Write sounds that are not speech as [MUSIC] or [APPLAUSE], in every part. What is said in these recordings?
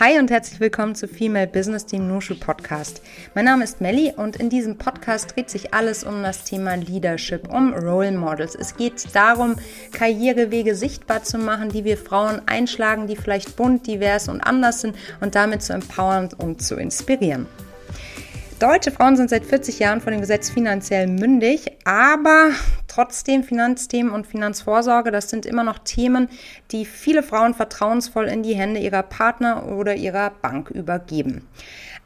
Hi und herzlich willkommen zu Female Business Team Nushu Podcast. Mein Name ist Melly und in diesem Podcast dreht sich alles um das Thema Leadership, um Role Models. Es geht darum, Karrierewege sichtbar zu machen, die wir Frauen einschlagen, die vielleicht bunt, divers und anders sind und damit zu empowern und zu inspirieren. Deutsche Frauen sind seit 40 Jahren vor dem Gesetz finanziell mündig, aber trotzdem Finanzthemen und Finanzvorsorge, das sind immer noch Themen, die viele Frauen vertrauensvoll in die Hände ihrer Partner oder ihrer Bank übergeben.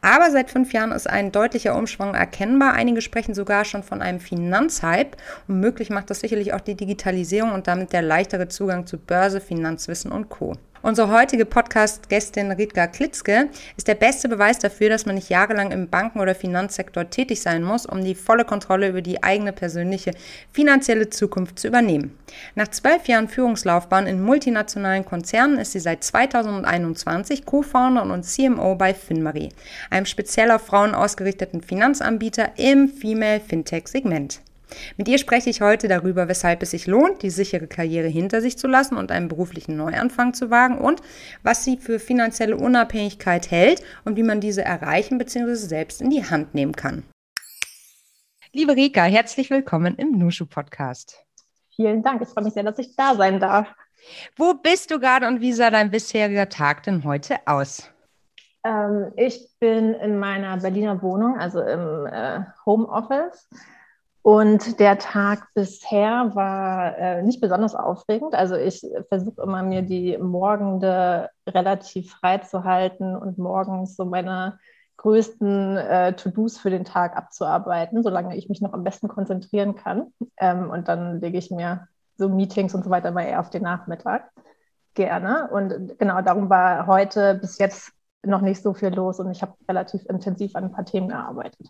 Aber seit fünf Jahren ist ein deutlicher Umschwung erkennbar. Einige sprechen sogar schon von einem Finanzhype. Und möglich macht das sicherlich auch die Digitalisierung und damit der leichtere Zugang zu Börse, Finanzwissen und Co. Unsere heutige Podcast-Gästin Ritka Klitzke ist der beste Beweis dafür, dass man nicht jahrelang im Banken- oder Finanzsektor tätig sein muss, um die volle Kontrolle über die eigene persönliche finanzielle Zukunft zu übernehmen. Nach zwölf Jahren Führungslaufbahn in multinationalen Konzernen ist sie seit 2021 Co-Founder und CMO bei FinMarie, einem speziell auf Frauen ausgerichteten Finanzanbieter im Female Fintech-Segment. Mit ihr spreche ich heute darüber, weshalb es sich lohnt, die sichere Karriere hinter sich zu lassen und einen beruflichen Neuanfang zu wagen und was sie für finanzielle Unabhängigkeit hält und wie man diese erreichen bzw. selbst in die Hand nehmen kann. Liebe Rika, herzlich willkommen im Nushu Podcast. Vielen Dank, ich freue mich sehr, dass ich da sein darf. Wo bist du gerade und wie sah dein bisheriger Tag denn heute aus? Ähm, ich bin in meiner Berliner Wohnung, also im äh, Homeoffice und der Tag bisher war äh, nicht besonders aufregend. Also ich versuche immer mir die Morgende relativ frei zu halten und morgens so meine größten äh, To-Dos für den Tag abzuarbeiten, solange ich mich noch am besten konzentrieren kann. Ähm, und dann lege ich mir so Meetings und so weiter mal eher auf den Nachmittag gerne. Und genau darum war heute bis jetzt noch nicht so viel los und ich habe relativ intensiv an ein paar Themen gearbeitet.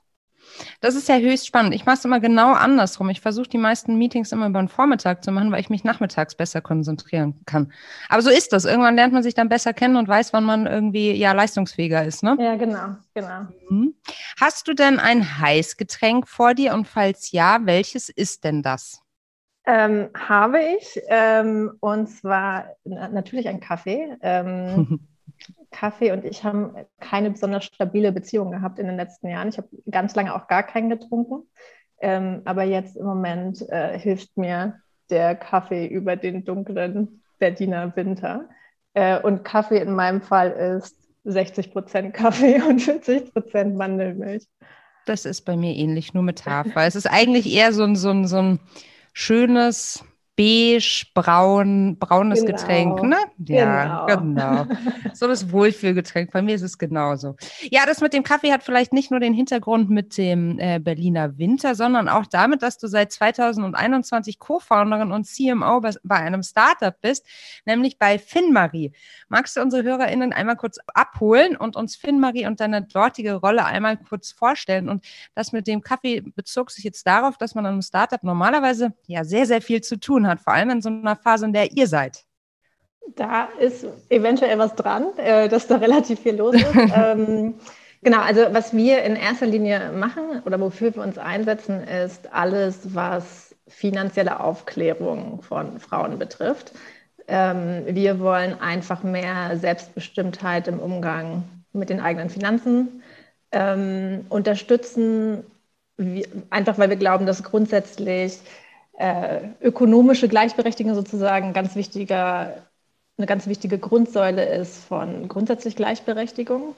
Das ist ja höchst spannend. Ich mache es immer genau andersrum. Ich versuche die meisten Meetings immer über den Vormittag zu machen, weil ich mich nachmittags besser konzentrieren kann. Aber so ist das. Irgendwann lernt man sich dann besser kennen und weiß, wann man irgendwie ja leistungsfähiger ist. Ne? Ja, genau, genau. Mhm. Hast du denn ein Heißgetränk vor dir und falls ja, welches ist denn das? Ähm, habe ich. Ähm, und zwar natürlich ein Kaffee. Ähm, [LAUGHS] Kaffee und ich haben keine besonders stabile Beziehung gehabt in den letzten Jahren. Ich habe ganz lange auch gar keinen getrunken. Ähm, aber jetzt im Moment äh, hilft mir der Kaffee über den dunklen Berliner Winter. Äh, und Kaffee in meinem Fall ist 60 Prozent Kaffee [LAUGHS] und 40 Prozent Mandelmilch. Das ist bei mir ähnlich, nur mit Hafer. es ist eigentlich eher so ein, so ein, so ein schönes, beige, braun, braunes genau. Getränk, ne? Ja, genau. genau. [LAUGHS] So das Wohlfühlgetränk. Bei mir ist es genauso. Ja, das mit dem Kaffee hat vielleicht nicht nur den Hintergrund mit dem äh, Berliner Winter, sondern auch damit, dass du seit 2021 Co-Founderin und CMO bei, bei einem Startup bist, nämlich bei FinMarie. Magst du unsere HörerInnen einmal kurz abholen und uns FinMarie und deine dortige Rolle einmal kurz vorstellen? Und das mit dem Kaffee bezog sich jetzt darauf, dass man an einem Startup normalerweise ja sehr, sehr viel zu tun hat, vor allem in so einer Phase, in der ihr seid. Da ist eventuell was dran, äh, dass da relativ viel los ist. [LAUGHS] ähm, genau, also was wir in erster Linie machen oder wofür wir uns einsetzen, ist alles, was finanzielle Aufklärung von Frauen betrifft. Ähm, wir wollen einfach mehr Selbstbestimmtheit im Umgang mit den eigenen Finanzen ähm, unterstützen, wie, einfach weil wir glauben, dass grundsätzlich äh, ökonomische Gleichberechtigung sozusagen ganz wichtiger, eine ganz wichtige Grundsäule ist von grundsätzlich Gleichberechtigung.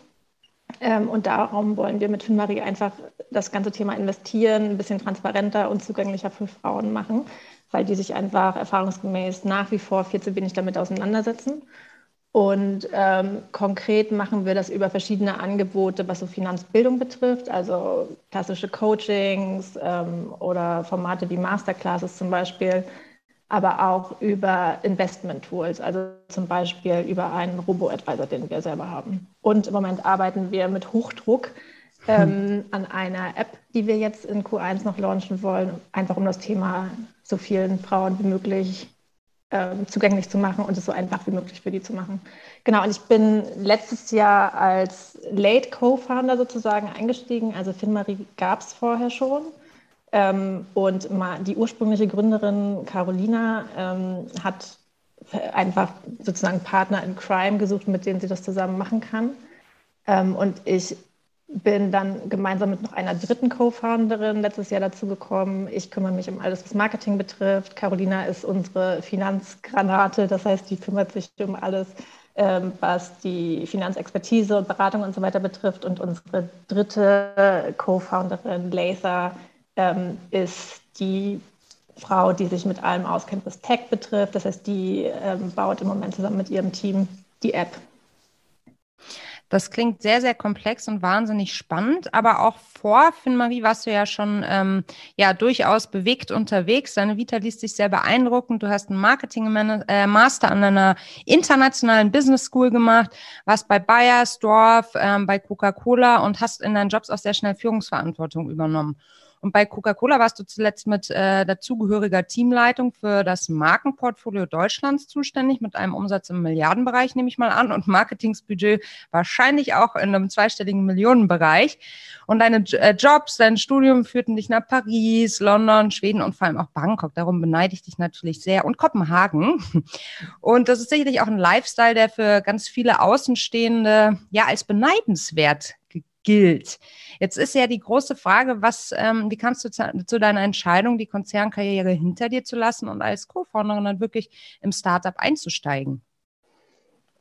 Ähm, und darum wollen wir mit FinMarie einfach das ganze Thema Investieren ein bisschen transparenter und zugänglicher für Frauen machen, weil die sich einfach erfahrungsgemäß nach wie vor viel zu wenig damit auseinandersetzen. Und ähm, konkret machen wir das über verschiedene Angebote, was so Finanzbildung betrifft, also klassische Coachings ähm, oder Formate wie Masterclasses zum Beispiel, aber auch über Investment-Tools, also zum Beispiel über einen Robo-Advisor, den wir selber haben. Und im Moment arbeiten wir mit Hochdruck [LAUGHS] ähm, hm. an einer App, die wir jetzt in Q1 noch launchen wollen, einfach um das Thema so vielen Frauen wie möglich ähm, zugänglich zu machen und es so einfach wie möglich für die zu machen. Genau, und ich bin letztes Jahr als Late Co-Founder sozusagen eingestiegen. Also FinMarie gab es vorher schon. Ähm, und die ursprüngliche Gründerin Carolina ähm, hat einfach sozusagen Partner in Crime gesucht, mit denen sie das zusammen machen kann. Ähm, und ich bin dann gemeinsam mit noch einer dritten Co-Founderin letztes Jahr dazu gekommen. Ich kümmere mich um alles, was Marketing betrifft. Carolina ist unsere Finanzgranate, das heißt, die kümmert sich um alles, ähm, was die Finanzexpertise und Beratung und so weiter betrifft. Und unsere dritte Co-Founderin, Laser, ähm, ist die Frau, die sich mit allem auskennt, was Tech betrifft. Das heißt, die ähm, baut im Moment zusammen mit ihrem Team die App. Das klingt sehr, sehr komplex und wahnsinnig spannend, aber auch vor Finn-Marie warst du ja schon ähm, ja durchaus bewegt unterwegs. Deine Vita liest sich sehr beeindruckend. Du hast einen Marketing-Master äh, an einer internationalen Business School gemacht, warst bei Bayersdorf, ähm, bei Coca-Cola und hast in deinen Jobs auch sehr schnell Führungsverantwortung übernommen. Und bei Coca-Cola warst du zuletzt mit äh, dazugehöriger Teamleitung für das Markenportfolio Deutschlands zuständig, mit einem Umsatz im Milliardenbereich, nehme ich mal an, und Marketingsbudget wahrscheinlich auch in einem zweistelligen Millionenbereich. Und deine äh, Jobs, dein Studium führten dich nach Paris, London, Schweden und vor allem auch Bangkok. Darum beneide ich dich natürlich sehr. Und Kopenhagen. [LAUGHS] Und das ist sicherlich auch ein Lifestyle, der für ganz viele Außenstehende ja als beneidenswert gilt. Jetzt ist ja die große Frage, was, ähm, wie kannst du zu, zu, deiner Entscheidung, die Konzernkarriere hinter dir zu lassen und als Co-Founderin dann wirklich im Startup einzusteigen?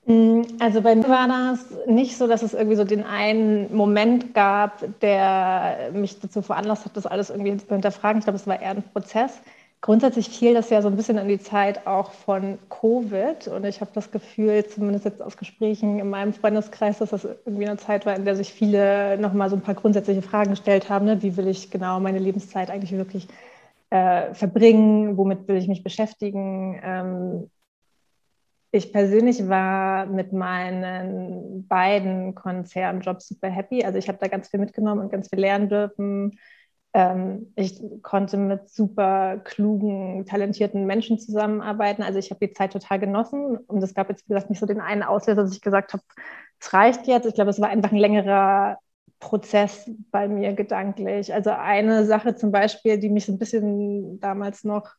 Mm, also bei mir war das nicht so, dass es irgendwie so den einen Moment gab, der mich dazu veranlasst hat, das alles irgendwie zu hinterfragen. Ich glaube, es war eher ein Prozess. Grundsätzlich fiel das ja so ein bisschen in die Zeit auch von Covid. Und ich habe das Gefühl, zumindest jetzt aus Gesprächen in meinem Freundeskreis, dass das irgendwie eine Zeit war, in der sich viele nochmal so ein paar grundsätzliche Fragen gestellt haben. Ne? Wie will ich genau meine Lebenszeit eigentlich wirklich äh, verbringen? Womit will ich mich beschäftigen? Ähm, ich persönlich war mit meinen beiden Konzernjobs super happy. Also ich habe da ganz viel mitgenommen und ganz viel lernen dürfen ähm, ich konnte mit super klugen, talentierten Menschen zusammenarbeiten. Also ich habe die Zeit total genossen und es gab jetzt, wie gesagt, nicht so den einen Auslöser, dass ich gesagt habe, es reicht jetzt. Ich glaube, es war einfach ein längerer Prozess bei mir gedanklich. Also eine Sache zum Beispiel, die mich so ein bisschen damals noch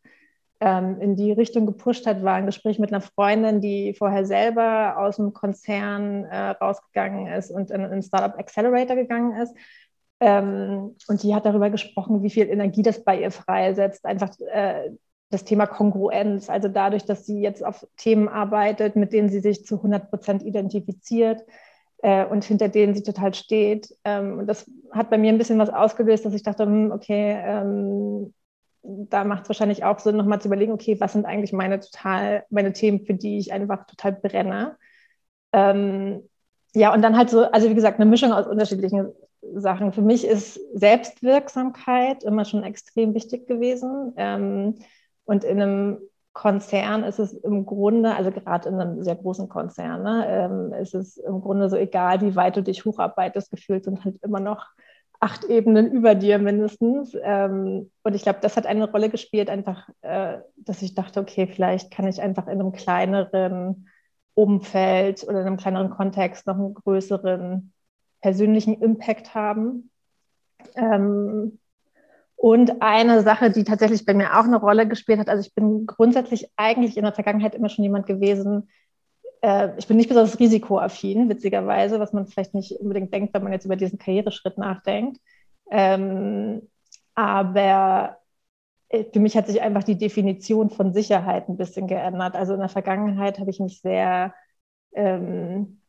ähm, in die Richtung gepusht hat, war ein Gespräch mit einer Freundin, die vorher selber aus dem Konzern äh, rausgegangen ist und in einen Startup Accelerator gegangen ist ähm, und die hat darüber gesprochen, wie viel Energie das bei ihr freisetzt. Einfach äh, das Thema Kongruenz, also dadurch, dass sie jetzt auf Themen arbeitet, mit denen sie sich zu 100 Prozent identifiziert äh, und hinter denen sie total steht. Ähm, und das hat bei mir ein bisschen was ausgelöst, dass ich dachte, hm, okay, ähm, da macht es wahrscheinlich auch Sinn, nochmal zu überlegen, okay, was sind eigentlich meine total, meine Themen, für die ich einfach total brenne. Ähm, ja, und dann halt so, also wie gesagt, eine Mischung aus unterschiedlichen Sachen. Für mich ist Selbstwirksamkeit immer schon extrem wichtig gewesen. Ähm, und in einem Konzern ist es im Grunde, also gerade in einem sehr großen Konzern, ne, ähm, ist es im Grunde so egal, wie weit du dich hocharbeitest, gefühlt sind halt immer noch acht Ebenen über dir mindestens. Ähm, und ich glaube, das hat eine Rolle gespielt, einfach, äh, dass ich dachte, okay, vielleicht kann ich einfach in einem kleineren Umfeld oder in einem kleineren Kontext noch einen größeren persönlichen Impact haben. Ähm, und eine Sache, die tatsächlich bei mir auch eine Rolle gespielt hat, also ich bin grundsätzlich eigentlich in der Vergangenheit immer schon jemand gewesen, äh, ich bin nicht besonders risikoaffin, witzigerweise, was man vielleicht nicht unbedingt denkt, wenn man jetzt über diesen Karriereschritt nachdenkt. Ähm, aber äh, für mich hat sich einfach die Definition von Sicherheit ein bisschen geändert. Also in der Vergangenheit habe ich mich sehr ähm,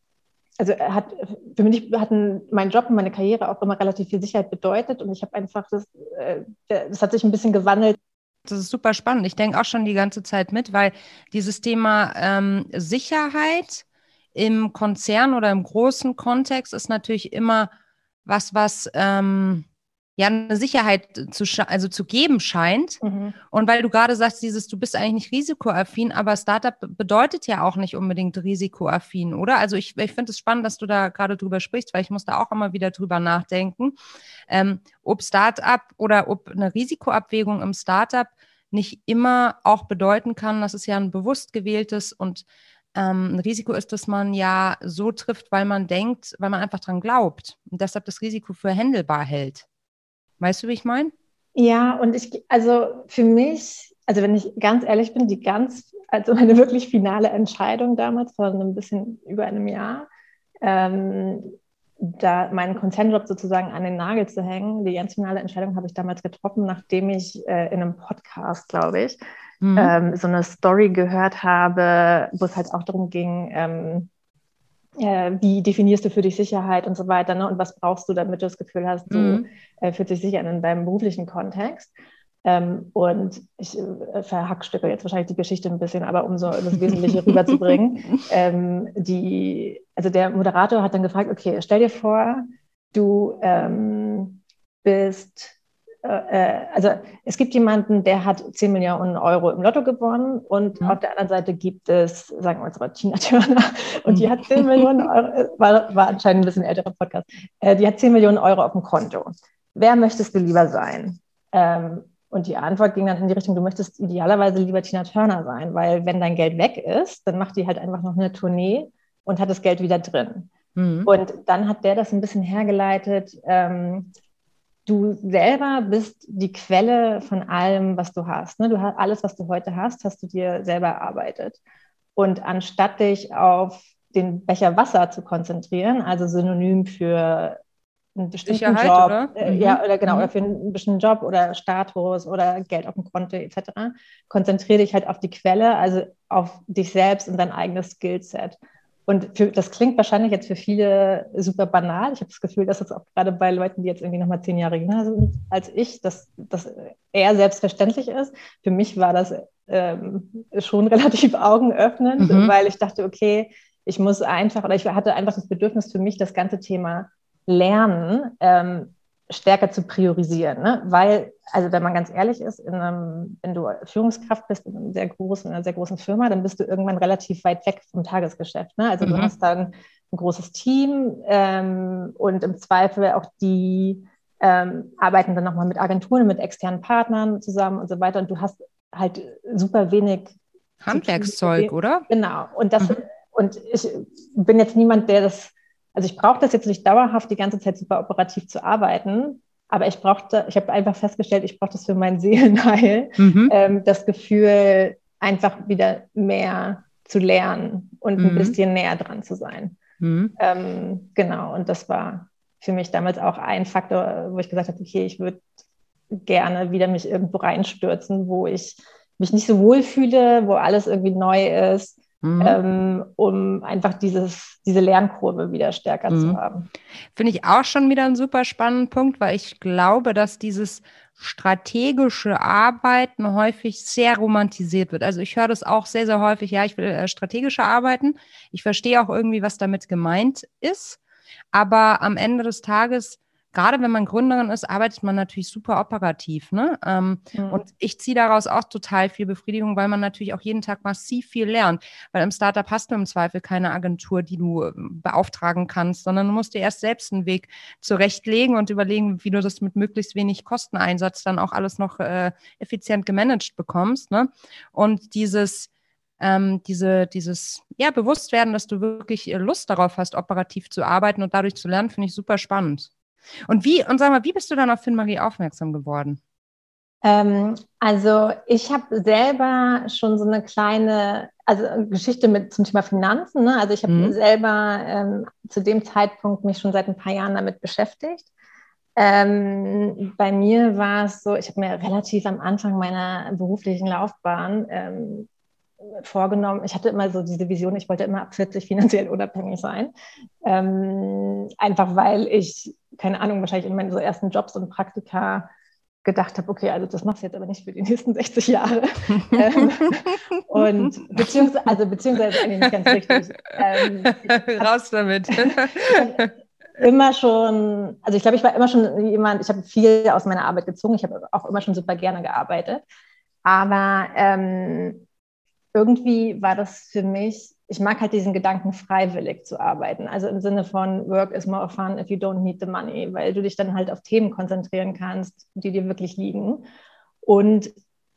also hat für mich hatten mein Job und meine Karriere auch immer relativ viel Sicherheit bedeutet und ich habe einfach das, äh, das hat sich ein bisschen gewandelt. Das ist super spannend. Ich denke auch schon die ganze Zeit mit, weil dieses Thema ähm, Sicherheit im Konzern oder im großen Kontext ist natürlich immer was, was ähm, ja eine Sicherheit zu, also zu geben scheint. Mhm. Und weil du gerade sagst, dieses, du bist eigentlich nicht risikoaffin, aber Startup bedeutet ja auch nicht unbedingt risikoaffin, oder? Also ich, ich finde es spannend, dass du da gerade drüber sprichst, weil ich muss da auch immer wieder drüber nachdenken, ähm, ob Startup oder ob eine Risikoabwägung im Startup nicht immer auch bedeuten kann, dass es ja ein bewusst gewähltes und ähm, ein Risiko ist, dass man ja so trifft, weil man denkt, weil man einfach dran glaubt und deshalb das Risiko für händelbar hält. Weißt du, wie ich meine? Ja, und ich, also für mich also wenn ich ganz ehrlich bin, die ganz, also meine wirklich finale Entscheidung damals vor ein bisschen über einem Jahr, ähm, da meinen Konzernjob sozusagen an den Nagel zu hängen. Die ganz finale Entscheidung habe ich damals getroffen, nachdem ich äh, in einem Podcast, glaube ich, mhm. ähm, so eine Story gehört habe, wo es halt auch darum ging, ähm, äh, wie definierst du für dich Sicherheit und so weiter ne? und was brauchst du, damit du das Gefühl hast, du mhm. äh, fühlst dich sicher in deinem beruflichen Kontext. Ähm, und ich äh, verhackstücke jetzt wahrscheinlich die Geschichte ein bisschen, aber um so das Wesentliche [LAUGHS] rüberzubringen. Ähm, die, also der Moderator hat dann gefragt, okay, stell dir vor, du ähm, bist also es gibt jemanden, der hat 10 Millionen Euro im Lotto gewonnen und mhm. auf der anderen Seite gibt es, sagen wir mal, Tina Turner [LAUGHS] und die hat 10 Millionen Euro, äh, war, war anscheinend ein bisschen älterer Podcast, äh, die hat 10 Millionen Euro auf dem Konto. Wer möchtest du lieber sein? Ähm, und die Antwort ging dann in die Richtung, du möchtest idealerweise lieber Tina Turner sein, weil wenn dein Geld weg ist, dann macht die halt einfach noch eine Tournee und hat das Geld wieder drin. Mhm. Und dann hat der das ein bisschen hergeleitet, ähm, du selber bist die Quelle von allem, was du hast. Ne? Du hast alles, was du heute hast, hast du dir selber erarbeitet. Und anstatt dich auf den Becher Wasser zu konzentrieren, also synonym für einen bestimmten Sicherheit, Job, oder? Äh, mhm. ja, oder genau, mhm. oder für einen bestimmten Job oder Status oder Geld auf dem Konto etc., konzentriere dich halt auf die Quelle, also auf dich selbst und dein eigenes Skillset. Und für, das klingt wahrscheinlich jetzt für viele super banal. Ich habe das Gefühl, dass das auch gerade bei Leuten, die jetzt irgendwie nochmal zehn Jahre jünger sind als ich, dass das eher selbstverständlich ist. Für mich war das ähm, schon [LAUGHS] relativ augenöffnend, mhm. weil ich dachte, okay, ich muss einfach, oder ich hatte einfach das Bedürfnis für mich, das ganze Thema Lernen ähm, stärker zu priorisieren. Ne? Weil, also wenn man ganz ehrlich ist, einem, wenn du Führungskraft bist in, einem sehr großen, in einer sehr großen Firma, dann bist du irgendwann relativ weit weg vom Tagesgeschäft. Ne? Also mhm. du hast dann ein großes Team ähm, und im Zweifel auch die ähm, arbeiten dann nochmal mit Agenturen, mit externen Partnern zusammen und so weiter. Und du hast halt super wenig Handwerkszeug, oder? Genau. Und das, mhm. und ich bin jetzt niemand, der das also ich brauche das jetzt nicht dauerhaft die ganze Zeit super operativ zu arbeiten, aber ich brauchte, ich habe einfach festgestellt, ich brauche das für mein [LAUGHS] Seelenheil, mhm. ähm, das Gefühl, einfach wieder mehr zu lernen und mhm. ein bisschen näher dran zu sein. Mhm. Ähm, genau, und das war für mich damals auch ein Faktor, wo ich gesagt habe, okay, ich würde gerne wieder mich irgendwo reinstürzen, wo ich mich nicht so wohl fühle, wo alles irgendwie neu ist, Mhm. Ähm, um einfach dieses, diese Lernkurve wieder stärker mhm. zu haben. Finde ich auch schon wieder einen super spannenden Punkt, weil ich glaube, dass dieses strategische Arbeiten häufig sehr romantisiert wird. Also ich höre das auch sehr, sehr häufig, ja, ich will äh, strategische arbeiten. Ich verstehe auch irgendwie, was damit gemeint ist. Aber am Ende des Tages gerade wenn man Gründerin ist, arbeitet man natürlich super operativ. Ne? Ähm, mhm. Und ich ziehe daraus auch total viel Befriedigung, weil man natürlich auch jeden Tag massiv viel lernt. Weil im Startup hast du im Zweifel keine Agentur, die du ähm, beauftragen kannst, sondern du musst dir erst selbst einen Weg zurechtlegen und überlegen, wie du das mit möglichst wenig Kosteneinsatz dann auch alles noch äh, effizient gemanagt bekommst. Ne? Und dieses ähm, diese, dieses ja, Bewusstwerden, dass du wirklich äh, Lust darauf hast, operativ zu arbeiten und dadurch zu lernen, finde ich super spannend. Und wie, und sag mal, wie bist du dann auf Finn-Marie aufmerksam geworden? Ähm, also ich habe selber schon so eine kleine, also Geschichte mit zum Thema Finanzen. Ne? Also ich habe mhm. selber ähm, zu dem Zeitpunkt mich schon seit ein paar Jahren damit beschäftigt. Ähm, bei mir war es so, ich habe mir relativ am Anfang meiner beruflichen Laufbahn ähm, vorgenommen, ich hatte immer so diese Vision, ich wollte immer ab 40 finanziell unabhängig sein. Ähm, einfach weil ich, keine Ahnung, wahrscheinlich in meinen so ersten Jobs und Praktika gedacht habe, okay, also das machst du jetzt aber nicht für die nächsten 60 Jahre. [LAUGHS] ähm, und beziehungsweise, also beziehungsweise eigentlich nicht ganz richtig. Ähm, Raus damit. [LAUGHS] immer schon, also ich glaube, ich war immer schon jemand, ich habe viel aus meiner Arbeit gezogen, ich habe auch immer schon super gerne gearbeitet. Aber ähm, irgendwie war das für mich, ich mag halt diesen Gedanken, freiwillig zu arbeiten. Also im Sinne von Work is more fun if you don't need the money, weil du dich dann halt auf Themen konzentrieren kannst, die dir wirklich liegen. Und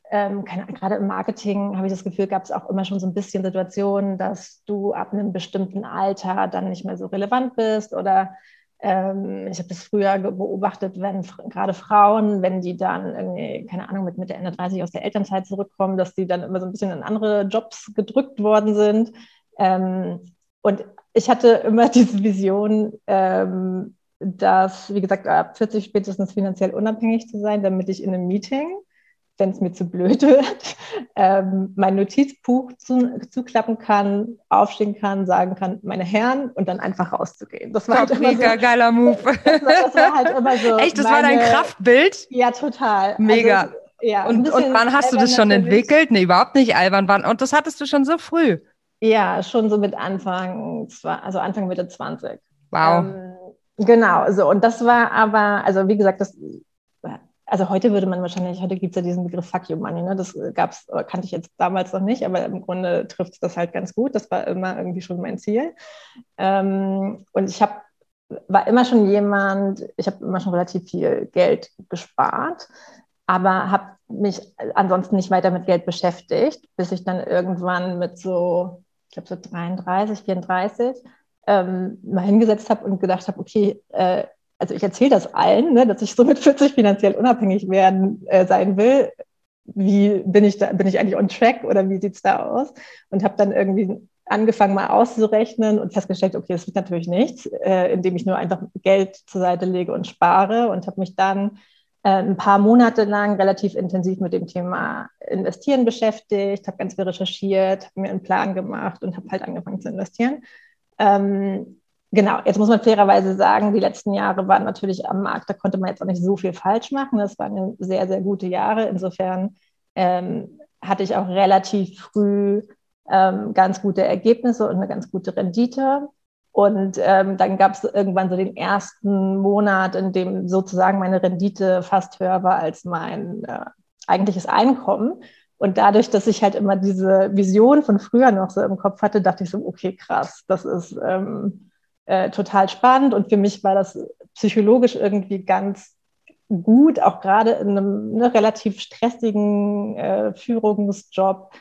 ähm, keine, gerade im Marketing habe ich das Gefühl, gab es auch immer schon so ein bisschen Situationen, dass du ab einem bestimmten Alter dann nicht mehr so relevant bist oder Ähm, ich habe das früher beobachtet, wenn gerade Frauen, wenn die dann irgendwie, keine Ahnung, mit Mitte, Ende 30 aus der Elternzeit zurückkommen, dass die dann immer so ein bisschen in andere Jobs gedrückt worden sind. Ähm, und ich hatte immer [LAUGHS] diese Vision, ähm, dass, wie gesagt, ab 40 spätestens finanziell unabhängig zu sein, damit ich in einem Meeting wenn es mir zu blöd [LAUGHS] wird, ähm, mein Notizbuch zu, zuklappen kann, aufstehen kann, sagen kann, meine Herren, und dann einfach rauszugehen. Das war Top, halt mega so, geiler Move. Das, das, war halt immer so. Echt, das meine, war dein Kraftbild? Ja, total. Mega. Also, ja, und, und wann hast du das schon entwickelt? Nee, überhaupt nicht albern. Wann? Und das hattest du schon so früh? Ja, schon so mit Anfang, also Anfang Mitte 20. Wow. Ähm, genau, so. Und das war aber, also wie gesagt, das also heute würde man wahrscheinlich, heute gibt es ja diesen Begriff Fuck You Money, ne? das gab's, kannte ich jetzt damals noch nicht, aber im Grunde trifft es das halt ganz gut. Das war immer irgendwie schon mein Ziel. Ähm, und ich habe war immer schon jemand, ich habe immer schon relativ viel Geld gespart, aber habe mich ansonsten nicht weiter mit Geld beschäftigt, bis ich dann irgendwann mit so, ich glaube so 33, 34 ähm, mal hingesetzt habe und gedacht habe, okay, äh, also ich erzähle das allen, ne, dass ich so mit [LAUGHS] 40 finanziell unabhängig werden äh, sein will. Wie bin ich da, bin ich eigentlich on track oder wie sieht es da aus? Und habe dann irgendwie angefangen mal auszurechnen und festgestellt, okay, das wird natürlich nichts, äh, indem ich nur einfach Geld zur Seite lege und spare und habe mich dann äh, ein paar Monate lang relativ intensiv mit dem Thema Investieren beschäftigt, habe ganz viel recherchiert, habe mir einen Plan gemacht und habe halt angefangen zu investieren. Ähm, Genau, jetzt muss man fairerweise sagen, die letzten Jahre waren natürlich am Markt, da konnte man jetzt auch nicht so viel falsch machen. Das waren sehr, sehr gute Jahre. Insofern ähm, hatte ich auch relativ früh ähm, ganz gute Ergebnisse und eine ganz gute Rendite. Und ähm, dann gab es irgendwann so den ersten Monat, in dem sozusagen meine Rendite fast höher war als mein äh, eigentliches Einkommen. Und dadurch, dass ich halt immer diese Vision von früher noch so im Kopf hatte, dachte ich so, okay, krass, das ist ähm, äh, total spannend und für mich war das psychologisch irgendwie ganz gut, auch gerade in einem ne, relativ stressigen äh, Führungsjob,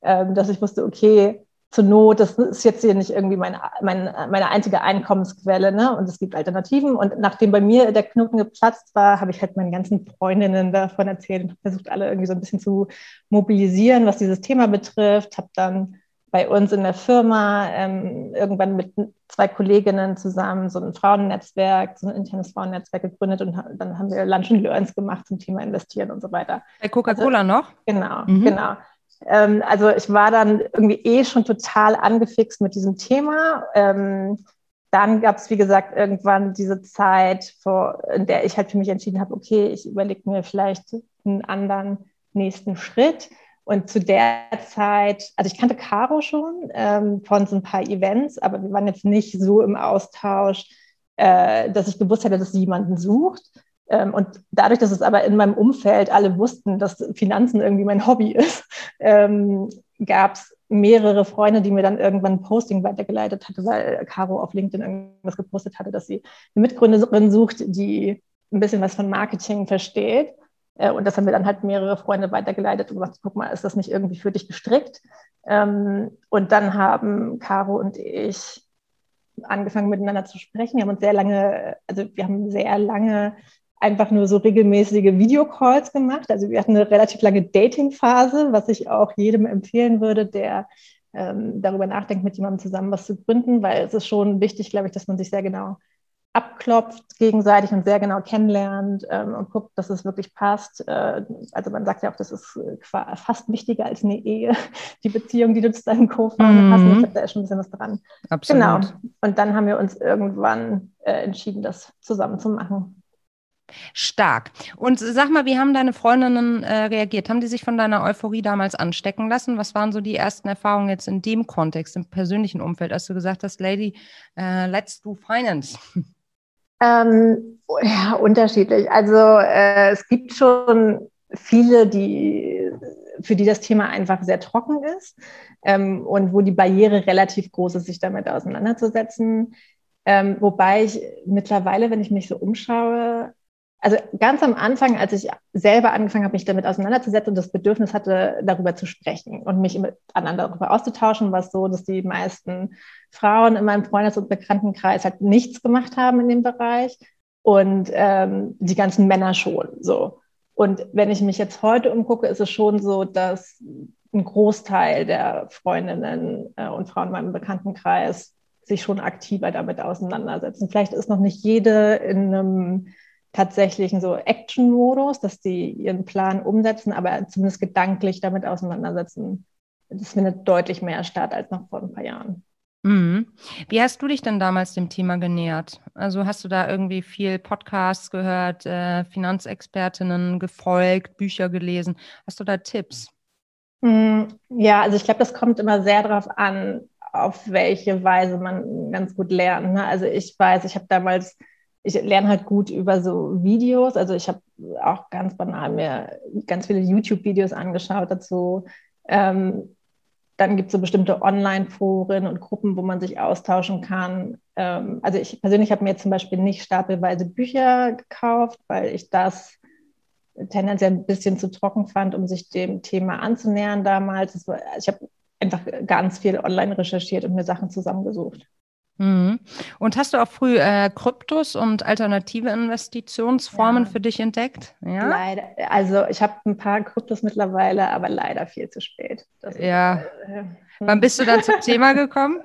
äh, dass ich wusste, okay, zur Not, das ist jetzt hier nicht irgendwie meine, meine, meine einzige Einkommensquelle, ne? Und es gibt Alternativen. Und nachdem bei mir der Knoten geplatzt war, habe ich halt meinen ganzen Freundinnen davon erzählt und versucht, alle irgendwie so ein bisschen zu mobilisieren, was dieses Thema betrifft. Habe dann bei uns in der Firma ähm, irgendwann mit zwei Kolleginnen zusammen so ein Frauennetzwerk, so ein internes Frauennetzwerk gegründet und dann haben wir Lunch and Learns gemacht zum Thema Investieren und so weiter. Bei Coca-Cola also, noch? Genau, mhm. genau. Ähm, also ich war dann irgendwie eh schon total angefixt mit diesem Thema. Ähm, dann gab es, wie gesagt, irgendwann diese Zeit, vor, in der ich halt für mich entschieden habe, okay, ich überlege mir vielleicht einen anderen nächsten Schritt. Und zu der Zeit, also ich kannte Caro schon ähm, von so ein paar Events, aber wir waren jetzt nicht so im Austausch, äh, dass ich gewusst hätte, dass sie jemanden sucht. Ähm, und dadurch, dass es aber in meinem Umfeld alle wussten, dass Finanzen irgendwie mein Hobby ist, [LAUGHS] ähm, gab es mehrere Freunde, die mir dann irgendwann ein Posting weitergeleitet hatte, weil Caro auf LinkedIn irgendwas gepostet hatte, dass sie eine Mitgründerin sucht, die ein bisschen was von Marketing versteht. Äh, und das haben wir dann halt mehrere Freunde weitergeleitet und gesagt, guck mal, ist das nicht irgendwie für dich gestrickt? Ähm, und dann haben Caro und ich angefangen miteinander zu sprechen. Wir haben uns sehr lange, also wir haben sehr lange einfach nur so regelmäßige Videocalls gemacht. Also wir hatten eine relativ lange Dating-Phase, was ich auch jedem empfehlen würde, der ähm, darüber nachdenkt, mit jemandem zusammen was zu gründen, weil es ist schon wichtig, glaube ich, dass man sich sehr genau abklopft gegenseitig und sehr genau kennenlernt ähm, und guckt, dass es wirklich passt. Äh, also man sagt ja auch, das ist äh, fast wichtiger als eine Ehe, [LAUGHS] die Beziehung, die du zu deinem Co-Founder mhm. hast. Und ich da ist schon ein bisschen was dran. Absolut. Genau. Und dann haben wir uns irgendwann äh, entschieden, das zusammen zu machen. Stark. Und sag mal, wie haben deine Freundinnen äh, reagiert? Haben die sich von deiner Euphorie damals anstecken lassen? Was waren so die ersten Erfahrungen jetzt in dem Kontext, im persönlichen Umfeld, als du gesagt hast, Lady, uh, let's do finance? Ähm, ja, unterschiedlich. Also äh, es gibt schon viele, die, für die das Thema einfach sehr trocken ist ähm, und wo die Barriere relativ groß ist, sich damit auseinanderzusetzen. Ähm, wobei ich mittlerweile, wenn ich mich so umschaue, also ganz am Anfang, als ich selber angefangen habe, mich damit auseinanderzusetzen und das Bedürfnis hatte, darüber zu sprechen und mich mit anderen darüber auszutauschen, war es so, dass die meisten Frauen in meinem Freundes- und Bekanntenkreis halt nichts gemacht haben in dem Bereich und ähm, die ganzen Männer schon. So. Und wenn ich mich jetzt heute umgucke, ist es schon so, dass ein Großteil der Freundinnen äh, und Frauen in meinem Bekanntenkreis sich schon aktiver damit auseinandersetzen. Vielleicht ist noch nicht jede in einem tatsächlichen so Action-Modus, dass die ihren Plan umsetzen, aber zumindest gedanklich damit auseinandersetzen. Das findet deutlich mehr statt als noch vor ein paar Jahren. Mhm. Wie hast du dich denn damals dem Thema genähert? Also hast du da irgendwie viel Podcasts gehört, äh, Finanzexpertinnen gefolgt, Bücher gelesen? Hast du da Tipps? Mm, ja, also ich glaube, das kommt immer sehr darauf an, auf welche Weise man ganz gut lernt. Ne? Also ich weiß, ich habe damals, ich lerne halt gut über so Videos. Also ich habe auch ganz banal mir ganz viele YouTube-Videos angeschaut dazu. Ähm, dann gibt es so bestimmte Online-Foren und Gruppen, wo man sich austauschen kann. Ähm, also ich persönlich habe mir zum Beispiel nicht stapelweise Bücher gekauft, weil ich das tendenziell ein bisschen zu trocken fand, um sich dem Thema anzunähern damals. War, ich habe einfach ganz viel online recherchiert und mir Sachen zusammengesucht. Mhm. Und hast du auch früh äh, Kryptos und alternative Investitionsformen ja. für dich entdeckt? Ja? Leider. Also ich habe ein paar Kryptos mittlerweile, aber leider viel zu spät. Das ja. Ist, äh, Wann bist du dann zum Thema [LAUGHS] gekommen?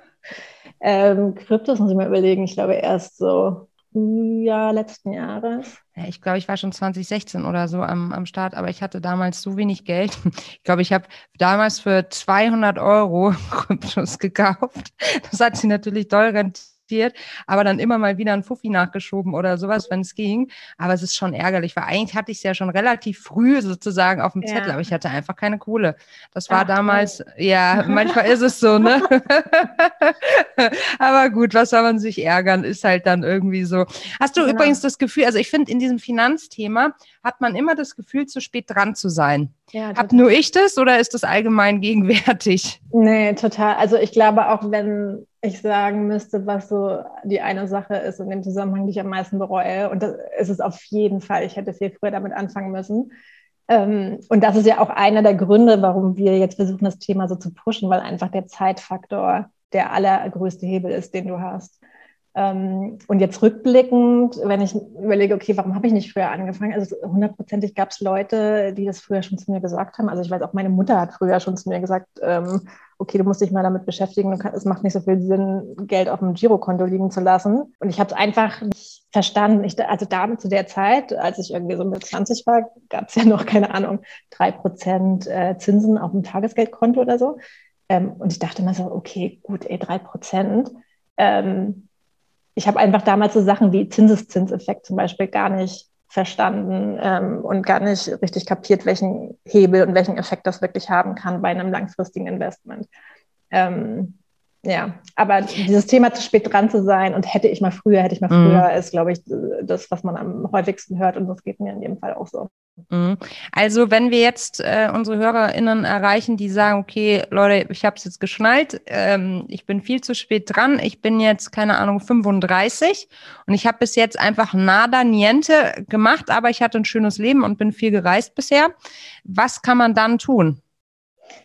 Ähm, Kryptos muss ich mal überlegen. Ich glaube erst so Frühjahr letzten Jahres. Ja, ich glaube, ich war schon 2016 oder so am, am Start, aber ich hatte damals so wenig Geld. [LAUGHS] Ich glaube, ich habe damals für 200 Euro [LAUGHS] Kryptos gekauft. Das hat sie natürlich doll rentiert investiert, aber dann immer mal wieder ein Fuffi nachgeschoben oder sowas, wenn es ging. Aber es ist schon ärgerlich, weil eigentlich hatte ich es ja schon relativ früh sozusagen auf dem ja. Zettel, aber ich hatte einfach keine Kohle. Das war Ach, damals, cool. ja, [LAUGHS] manchmal ist es so, ne? [LAUGHS] aber gut, was soll man sich ärgern, ist halt dann irgendwie so. Hast du genau. übrigens das Gefühl, also ich finde, in diesem Finanzthema hat man immer das Gefühl, zu spät dran zu sein. Ja, Hab nur ich das oder ist das allgemein [LAUGHS] gegenwärtig? Nee, total. Also ich glaube auch, wenn ich sagen müsste, was so die eine Sache ist in dem Zusammenhang, die ich am meisten bereue, und das ist es auf jeden Fall, ich hätte viel früher damit anfangen müssen. Ähm, und das ist ja auch einer der Gründe, warum wir jetzt versuchen, das Thema so zu pushen, weil einfach der Zeitfaktor der allergrößte Hebel ist, den du hast. Ähm, und jetzt rückblickend, wenn ich überlege, okay, warum habe ich nicht früher angefangen? Also hundertprozentig gab es Leute, die das früher schon zu mir gesagt haben. Also ich weiß auch, meine Mutter hat früher schon zu mir gesagt, ähm, okay, du musst dich mal damit beschäftigen. Es macht nicht so viel Sinn, Geld auf dem Girokonto liegen zu lassen. Und ich habe es einfach nicht verstanden. Ich, also damit zu der Zeit, als ich irgendwie so mit 20 war, gab es ja noch, keine Ahnung, drei Prozent äh, Zinsen auf dem Tagesgeldkonto oder so. Ähm, und ich dachte mir so, okay, gut, ey, drei Prozent. Ich habe einfach damals so Sachen wie Zinseszinseffekt zum Beispiel gar nicht verstanden ähm, und gar nicht richtig kapiert, welchen Hebel und welchen Effekt das wirklich haben kann bei einem langfristigen Investment. Ähm, ja, aber dieses Thema zu spät dran zu sein und hätte ich mal früher, hätte ich mal mhm. früher, ist, glaube ich, das, was man am häufigsten hört und das geht mir in dem Fall auch so. Mhm. Also wenn wir jetzt äh, unsere HörerInnen erreichen, die sagen, okay, Leute, ich habe es jetzt geschnallt, ähm, ich bin viel zu spät dran, ich bin jetzt, keine Ahnung, 35 und ich habe bis jetzt einfach nada, niente gemacht, aber ich hatte ein schönes Leben und bin viel gereist bisher. Was kann man dann tun?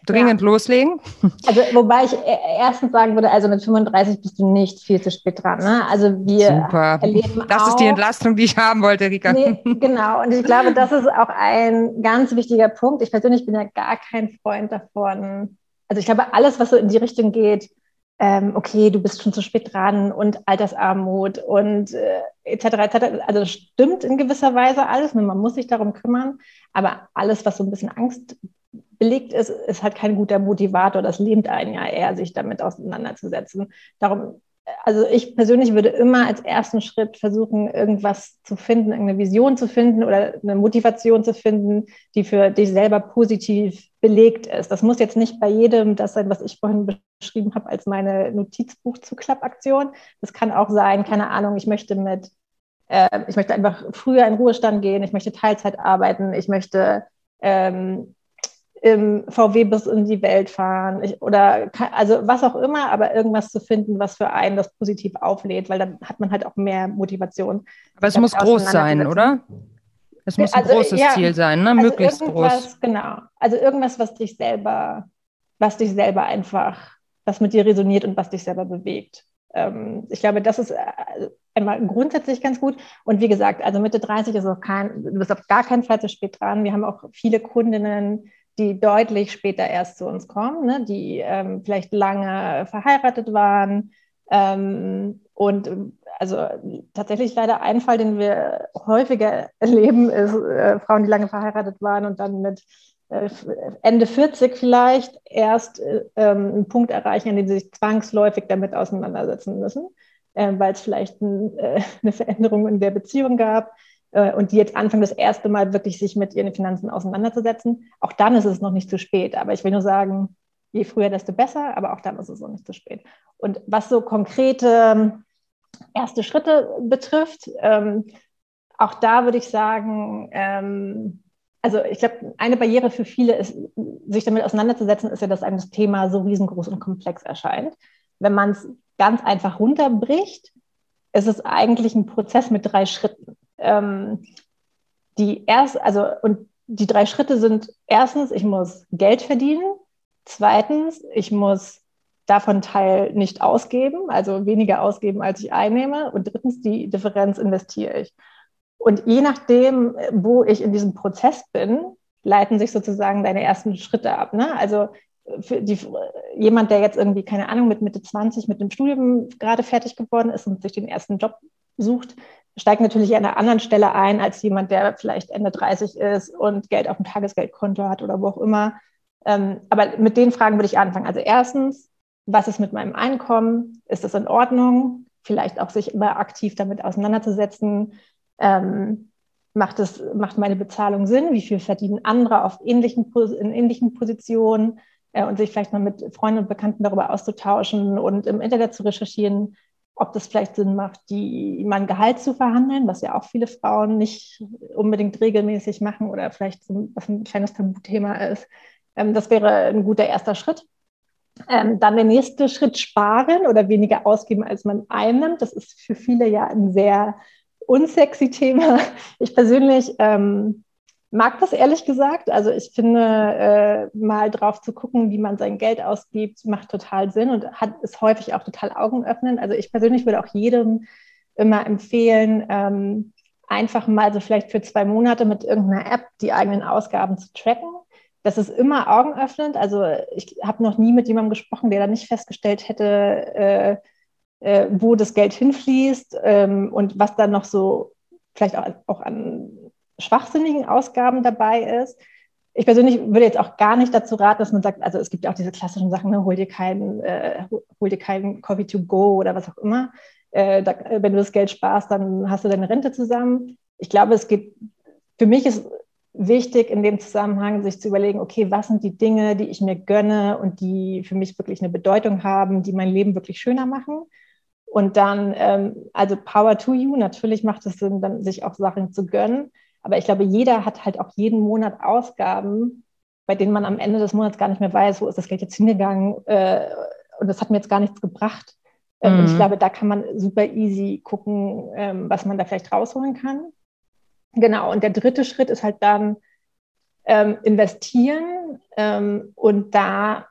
Dringend ja. loslegen? Also, wobei ich e-, erstens sagen würde, also mit 35 bist du nicht viel zu spät dran. Ne? Also wir Super. erleben Das auch, ist die Entlastung, die ich haben wollte, Rika. Nee, genau. Und ich glaube, das ist auch ein ganz wichtiger Punkt. Ich persönlich bin ja gar kein Freund davon. Also ich glaube, alles, was so in die Richtung geht, ähm, okay, du bist schon zu spät dran und Altersarmut und äh, etc. etc. Also das stimmt in gewisser Weise alles, man muss sich darum kümmern, aber alles, was so ein bisschen Angst belegt ist, ist halt kein guter Motivator. Das lähmt einen ja eher, sich damit auseinanderzusetzen. Darum, also ich persönlich würde immer als ersten Schritt versuchen, irgendwas zu finden, irgendeine Vision zu finden oder eine Motivation zu finden, die für dich selber positiv belegt ist. Das muss jetzt nicht bei jedem das sein, was ich vorhin beschrieben habe als meine Notizbuch-Zuklappaktion. Das kann auch sein, keine Ahnung, ich möchte mit, äh, ich möchte einfach früher in Ruhestand gehen, ich möchte Teilzeit arbeiten, ich möchte ähm, im VW bis in die Welt fahren ich, oder also was auch immer, aber irgendwas zu finden, was für einen das positiv auflädt, weil dann hat man halt auch mehr Motivation. Aber es muss groß sein, oder? Es muss ein also, großes ja, Ziel sein, ne? Also möglichst groß. Genau. Also irgendwas, was dich selber, was dich selber einfach was mit dir resoniert und was dich selber bewegt. Ähm, ich glaube, das ist äh, einmal grundsätzlich ganz gut. Und wie gesagt, also Mitte 30 ist auch kein, du bist auf gar keinen Fall zu spät dran. Wir haben auch viele Kundinnen, die deutlich später erst zu uns kommen, ne? die ähm, vielleicht lange verheiratet waren. Ähm, und also tatsächlich leider ein Fall, den wir häufiger [LAUGHS] erleben, ist äh, Frauen, die lange verheiratet waren und dann mit äh, Ende 40 vielleicht erst äh, ähm, einen Punkt erreichen, an dem sie sich zwangsläufig damit auseinandersetzen müssen, äh, weil es vielleicht ein, äh, [LAUGHS] eine Veränderung in der Beziehung gab und die jetzt anfangen, das erste Mal wirklich sich mit ihren Finanzen auseinanderzusetzen. Auch dann ist es noch nicht zu spät. Aber ich will nur sagen, je früher, desto besser, aber auch dann ist es noch nicht zu spät. Und was so konkrete ähm, erste Schritte betrifft, ähm, auch da würde ich sagen, ähm, also ich glaube, eine Barriere für viele ist, sich damit auseinanderzusetzen, ist ja, dass einem das Thema so riesengroß und komplex erscheint. Wenn man es ganz einfach runterbricht, ist es eigentlich ein Prozess mit drei Schritten. Ähm, die erst, also, und die drei Schritte sind erstens, ich muss Geld verdienen. Zweitens, ich muss davon Teil nicht ausgeben, also weniger ausgeben, als ich einnehme. Und drittens, die Differenz investiere ich. Und je nachdem, wo ich in diesem Prozess bin, leiten sich sozusagen deine ersten Schritte ab. Ne? Also die, jemand, der jetzt irgendwie, keine Ahnung, mit Mitte 20 mit dem Studium gerade fertig geworden ist und sich den ersten Job sucht, steigt natürlich an einer anderen Stelle ein als jemand, der vielleicht Ende 30 ist und Geld auf dem Tagesgeldkonto hat oder wo auch immer. Ähm, aber mit den Fragen würde ich anfangen. Also erstens, was ist mit meinem Einkommen? Ist das in Ordnung? Vielleicht auch sich immer aktiv damit auseinanderzusetzen. Ähm, macht, es, macht meine Bezahlung Sinn? Wie viel verdienen andere auf ähnlichen, in ähnlichen Positionen? Äh, und sich vielleicht mal mit Freunden und Bekannten darüber auszutauschen und im Internet zu recherchieren, ob das vielleicht Sinn macht, die, mein Gehalt zu verhandeln, was ja auch viele Frauen nicht unbedingt regelmäßig machen oder vielleicht so, was ein kleines Tabuthema ist. Ähm, das wäre ein guter erster Schritt. Ähm, dann der nächste Schritt sparen oder weniger ausgeben, als man einnimmt. Das ist für viele ja ein sehr unsexy Thema. Ich persönlich ähm, mag das ehrlich gesagt. Also ich finde, äh, mal drauf zu gucken, wie man sein Geld ausgibt, macht total Sinn und hat, ist häufig auch total augenöffnend. Also ich persönlich würde auch jedem immer empfehlen, ähm, einfach mal so vielleicht für zwei Monate mit irgendeiner App die eigenen Ausgaben zu tracken das ist immer augenöffnend. Also ich habe noch nie mit jemandem gesprochen, der da nicht festgestellt hätte, äh, äh, wo das Geld hinfließt ähm, und was dann noch so vielleicht auch, auch an schwachsinnigen Ausgaben dabei ist. Ich persönlich würde jetzt auch gar nicht dazu raten, dass man sagt, also es gibt ja auch diese klassischen Sachen, ne, hol dir keinen, äh, hol dir keinen Coffee to go oder was auch immer. Äh, da, wenn du das Geld sparst, dann hast du deine Rente zusammen. Ich glaube, es geht, für mich ist wichtig in dem Zusammenhang, sich zu überlegen, okay, was sind die Dinge, die ich mir gönne und die für mich wirklich eine Bedeutung haben, die mein Leben wirklich schöner machen. Und dann, ähm, also Power to you, natürlich macht es Sinn, dann sich auch Sachen zu gönnen. Aber ich glaube, jeder hat halt auch jeden Monat Ausgaben, bei denen man am Ende des Monats gar nicht mehr weiß, wo ist das Geld jetzt hingegangen äh, und das hat mir jetzt gar nichts gebracht. Mhm. Und ich mhm. glaube, da kann man super easy gucken, ähm, was man da vielleicht rausholen kann. Genau, und der dritte Schritt ist halt dann ähm, investieren. Ähm, und da,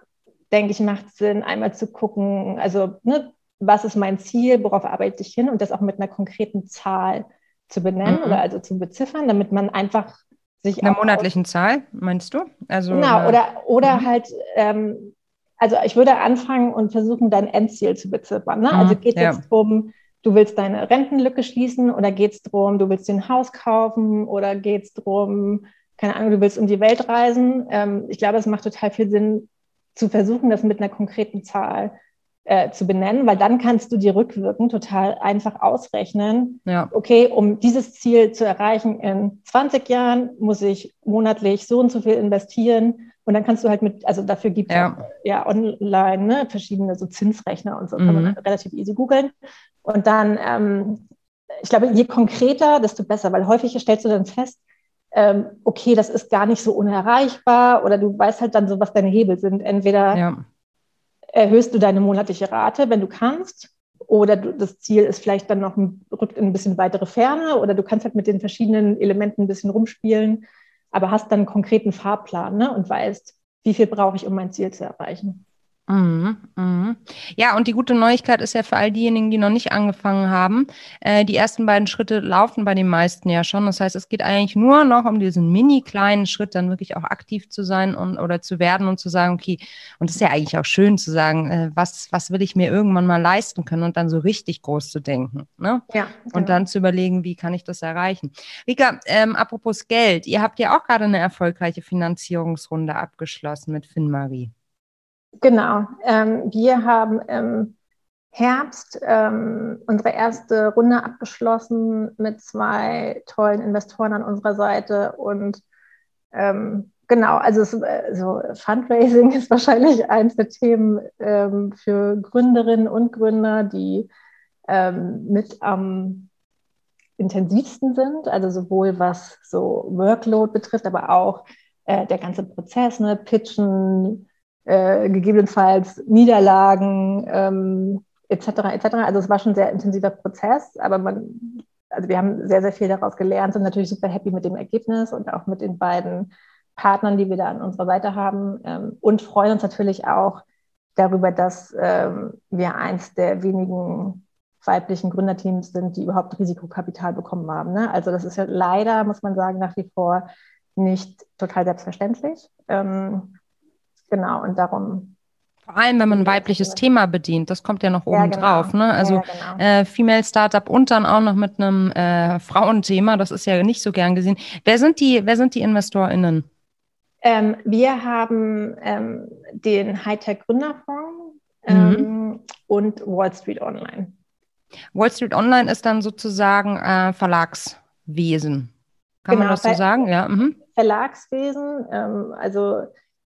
denke ich, macht es Sinn, einmal zu gucken, also ne, was ist mein Ziel, worauf arbeite ich hin und das auch mit einer konkreten Zahl zu benennen mhm. oder also zu beziffern, damit man einfach sich. Einer monatlichen Zahl, meinst du? Also, genau, oder, oder mhm. halt, ähm, also ich würde anfangen und versuchen, dein Endziel zu beziffern. Ne? Also mhm, geht es ja. jetzt darum, du willst deine Rentenlücke schließen oder geht es darum, du willst dir ein Haus kaufen oder geht es darum, keine Ahnung, du willst um die Welt reisen. Ähm, ich glaube, es macht total viel Sinn, zu versuchen, das mit einer konkreten Zahl äh, zu benennen, weil dann kannst du dir rückwirkend total einfach ausrechnen, ja. okay, um dieses Ziel zu erreichen in 20 Jahren muss ich monatlich so und so viel investieren und dann kannst du halt mit, also dafür gibt es ja. ja online ne, verschiedene so Zinsrechner und so, mhm. kann man mhm. relativ easy googeln. Und dann, ähm, ich glaube, je konkreter, desto besser, weil häufig stellst du dann fest, ähm, okay, das ist gar nicht so unerreichbar oder du weißt halt dann so, was deine Hebel sind. Entweder ja. Erhöhst du deine monatliche Rate, wenn du kannst, oder du, das Ziel ist vielleicht dann noch ein, rückt in ein bisschen weitere Ferne oder du kannst halt mit den verschiedenen Elementen ein bisschen rumspielen aber hast dann einen konkreten Fahrplan ne, und weißt, wie viel brauche ich, um mein Ziel zu erreichen. Mhm, mhm. Ja, und die gute Neuigkeit ist ja für all diejenigen, die noch nicht angefangen haben, äh, die ersten beiden Schritte laufen bei den meisten ja schon. Das heißt, es geht eigentlich nur noch um diesen mini kleinen Schritt, dann wirklich auch aktiv zu sein und oder zu werden und zu sagen, okay, und es ist ja eigentlich auch schön zu sagen, äh, was, was will ich mir irgendwann mal leisten können und dann so richtig groß zu denken. Ne? Ja. Und genau. dann zu überlegen, wie kann ich das erreichen. Rika, ähm, apropos Geld, ihr habt ja auch gerade eine erfolgreiche Finanzierungsrunde abgeschlossen mit FinMarie. Genau. Ähm, wir haben im Herbst ähm, unsere erste Runde abgeschlossen mit zwei tollen Investoren an unserer Seite und ähm, genau, also es, also Fundraising [LAUGHS] ist wahrscheinlich eines der Themen ähm, für Gründerinnen und Gründer, die ähm, mit am intensivsten sind, also sowohl was so Workload betrifft, aber auch äh, der ganze Prozess, ne, Pitchen, äh, gegebenenfalls Niederlagen ähm, etc. etc. Also es war schon ein sehr intensiver Prozess, aber man, also wir haben sehr, sehr viel daraus gelernt, sind natürlich super happy mit dem Ergebnis und auch mit den beiden Partnern, die wir da an unserer Seite haben ähm, und freuen uns natürlich auch darüber, dass ähm, wir eins der wenigen weiblichen Gründerteams sind, die überhaupt Risikokapital bekommen haben. Ne? Also das ist ja leider, muss man sagen, nach wie vor nicht total selbstverständlich. Ähm, Genau, und darum. Vor allem, wenn man ein weibliches Thema bedient, das kommt ja noch oben ja, genau. drauf. Ne? Also ja, genau. äh, Female Startup und dann auch noch mit einem äh, Frauenthema, das ist ja nicht so gern gesehen. Wer sind die, wer sind die InvestorInnen? Ähm, wir haben ähm, den Hightech Gründerfonds ähm, mhm. und Wall Street Online. Wall Street Online ist dann sozusagen äh, Verlagswesen. Kann genau, man das so sagen? Ja. Mhm. Verlagswesen, ähm, also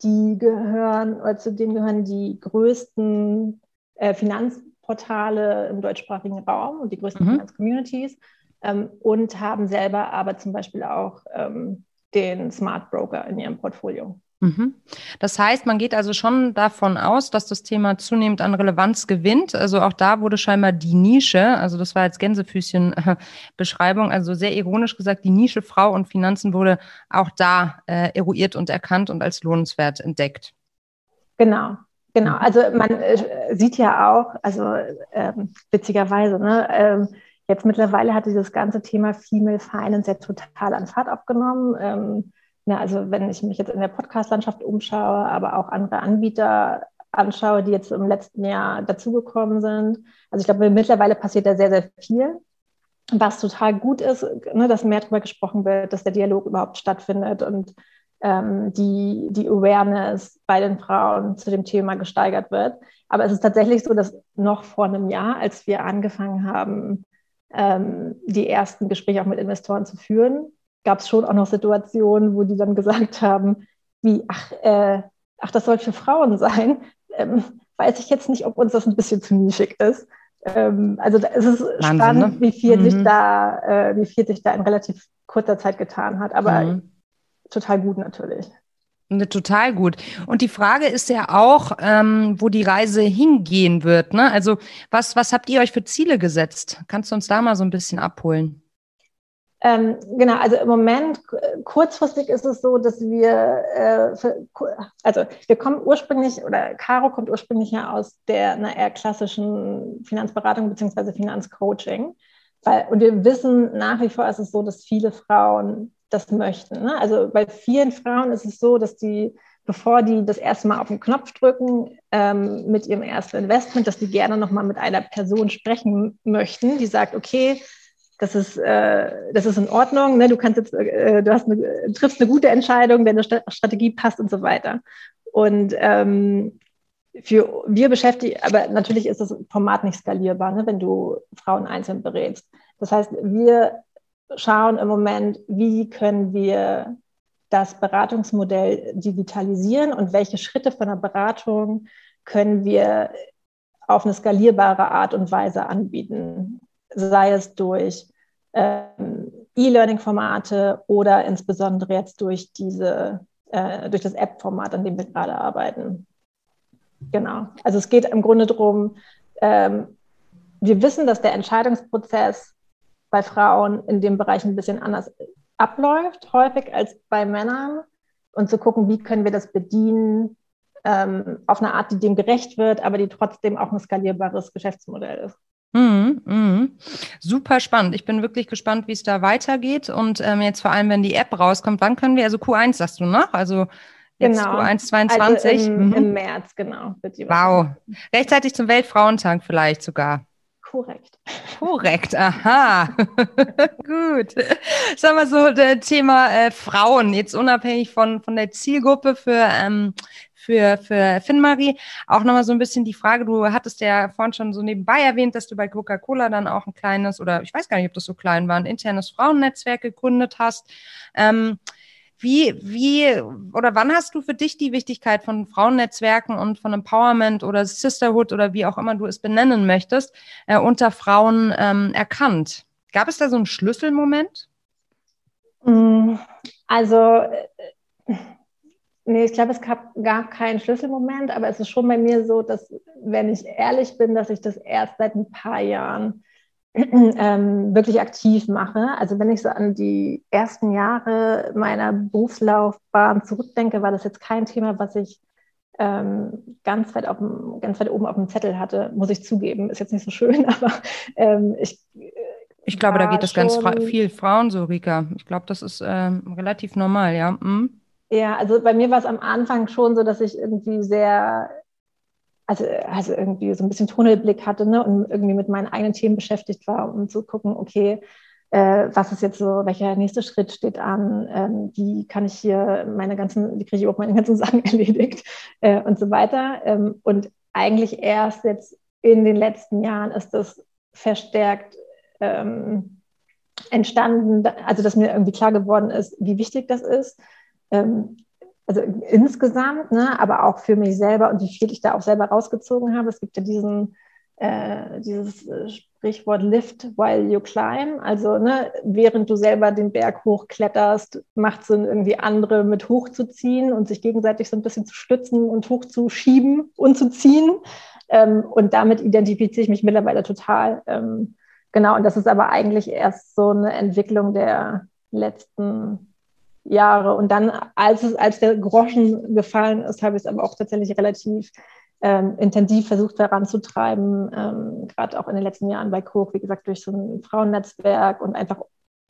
die gehören, oder zu denen gehören die größten äh, Finanzportale im deutschsprachigen Raum und die größten mhm. Finanzcommunities ähm, und haben selber aber zum Beispiel auch ähm, den Smart Broker in ihrem Portfolio. Mhm. Das heißt, man geht also schon davon aus, dass das Thema zunehmend an Relevanz gewinnt. Also auch da wurde scheinbar die Nische, also das war als Gänsefüßchen-Beschreibung, also sehr ironisch gesagt, die Nische Frau und Finanzen wurde auch da äh, eruiert und erkannt und als lohnenswert entdeckt. Genau, genau. Also man äh, sieht ja auch, also ähm, witzigerweise, ne, ähm, jetzt mittlerweile hat dieses ganze Thema Female Finance ja total an Fahrt aufgenommen. Ähm, ja, also wenn ich mich jetzt in der Podcast-Landschaft umschaue, aber auch andere Anbieter anschaue, die jetzt im letzten Jahr dazugekommen sind. Also ich glaube, mittlerweile passiert da sehr, sehr viel, was total gut ist, ne, dass mehr darüber gesprochen wird, dass der Dialog überhaupt stattfindet und ähm, die, die Awareness bei den Frauen zu dem Thema gesteigert wird. Aber es ist tatsächlich so, dass noch vor einem Jahr, als wir angefangen haben, ähm, die ersten Gespräche auch mit Investoren zu führen, gab es schon auch noch Situationen, wo die dann gesagt haben, wie, ach, äh, ach das soll für Frauen sein. Ähm, weiß ich jetzt nicht, ob uns das ein bisschen zu nischig ist. Ähm, also es ist Wahnsinn, spannend, ne? wie viel mhm. sich da, äh, wie viel sich da in relativ kurzer Zeit getan hat, aber mhm. total gut natürlich. Ne, total gut. Und die Frage ist ja auch, ähm, wo die Reise hingehen wird. Ne? Also was, was habt ihr euch für Ziele gesetzt? Kannst du uns da mal so ein bisschen abholen? Ähm, genau, also im Moment, kurzfristig ist es so, dass wir, äh, für, also wir kommen ursprünglich, oder Caro kommt ursprünglich ja aus der einer eher klassischen Finanzberatung bzw. Finanzcoaching. Weil, und wir wissen nach wie vor ist es so, dass viele Frauen das möchten. Ne? Also bei vielen Frauen ist es so, dass die, bevor die das erste Mal auf den Knopf drücken ähm, mit ihrem ersten Investment, dass die gerne nochmal mit einer Person sprechen möchten, die sagt, okay, das ist, äh, das ist in Ordnung, ne? du kannst jetzt, äh, du hast eine, triffst eine gute Entscheidung, deine Strategie passt und so weiter. Und ähm, für wir beschäftigen, aber natürlich ist das Format nicht skalierbar, ne, wenn du Frauen einzeln berätst. Das heißt, wir schauen im Moment, wie können wir das Beratungsmodell digitalisieren und welche Schritte von der Beratung können wir auf eine skalierbare Art und Weise anbieten sei es durch ähm, E-Learning-Formate oder insbesondere jetzt durch diese, äh, durch das App-Format, an dem wir gerade arbeiten. Genau. Also es geht im Grunde darum, ähm, wir wissen, dass der Entscheidungsprozess bei Frauen in dem Bereich ein bisschen anders abläuft, häufig als bei Männern. Und zu gucken, wie können wir das bedienen, ähm, auf eine Art, die dem gerecht wird, aber die trotzdem auch ein skalierbares Geschäftsmodell ist. Mhm, mhm. Super spannend. Ich bin wirklich gespannt, wie es da weitergeht. Und ähm, jetzt vor allem, wenn die App rauskommt, wann können wir, also Q1 sagst du noch? Also jetzt genau. Q1 22? Also im, mhm. im März, genau. wow. Rechtzeitig zum Weltfrauentag vielleicht sogar. Korrekt. Korrekt, aha. [LAUGHS] Gut. Sagen wir so, das Thema äh, Frauen, jetzt unabhängig von, von der Zielgruppe für, ähm, für, für Finnmarie. Auch nochmal so ein bisschen die Frage, du hattest ja vorhin schon so nebenbei erwähnt, dass du bei Coca-Cola dann auch ein kleines, oder ich weiß gar nicht, ob das so klein war, ein internes Frauennetzwerk gegründet hast. Ähm, wie, wie oder wann hast du für dich die Wichtigkeit von Frauennetzwerken und von Empowerment oder Sisterhood oder wie auch immer du es benennen möchtest, äh, unter Frauen ähm, erkannt? Gab es da so einen Schlüsselmoment? Mm, also, äh, nee, ich glaube, es gab gar keinen Schlüsselmoment, aber es ist schon bei mir so, dass, wenn ich ehrlich bin, dass ich das erst seit ein paar Jahren [CLEARS THROAT] ähm, wirklich aktiv mache. Also wenn ich so an die ersten Jahre meiner Berufslaufbahn zurückdenke, war das jetzt kein Thema, was ich ähm, ganz, weit auf dem, ganz weit oben auf dem Zettel hatte, muss ich zugeben. Ist jetzt nicht so schön, [LAUGHS] aber ähm, ich. Äh, ich glaube, da geht es ganz fra viel Frauen so, Rika. Ich glaube, das ist ähm, relativ normal, ja. Mhm. Ja, also bei mir war es am Anfang schon so, dass ich irgendwie sehr also, also irgendwie so ein bisschen Tunnelblick hatte ne, und irgendwie mit meinen eigenen Themen beschäftigt war, um zu gucken, okay, äh, was ist jetzt so, welcher nächste Schritt steht an, ähm, wie kann ich hier meine ganzen, wie kriege ich überhaupt meine ganzen [LAUGHS] Sachen erledigt äh, und so weiter. Ähm, und eigentlich erst jetzt in den letzten Jahren ist das verstärkt ähm, entstanden, also dass mir irgendwie klar geworden ist, wie wichtig das ist. Ähm, also insgesamt, ne, aber auch für mich selber und wie viel ich da auch selber rausgezogen habe. Es gibt ja diesen, äh, dieses äh, Sprichwort Lift while you climb. Also ne, während du selber den Berg hochkletterst, macht es Sinn, irgendwie andere mit hochzuziehen und sich gegenseitig so ein bisschen zu stützen und hochzuschieben und zu ziehen. Ähm, und damit identifiziere ich mich mittlerweile total. Ähm, genau, und das ist aber eigentlich erst so eine Entwicklung der letzten Jahre. Und dann, als, es, als der Groschen gefallen ist, habe ich es aber auch tatsächlich relativ ähm, intensiv versucht heranzutreiben, ähm, gerade auch in den letzten Jahren bei Koch, wie gesagt, durch so ein Frauennetzwerk und einfach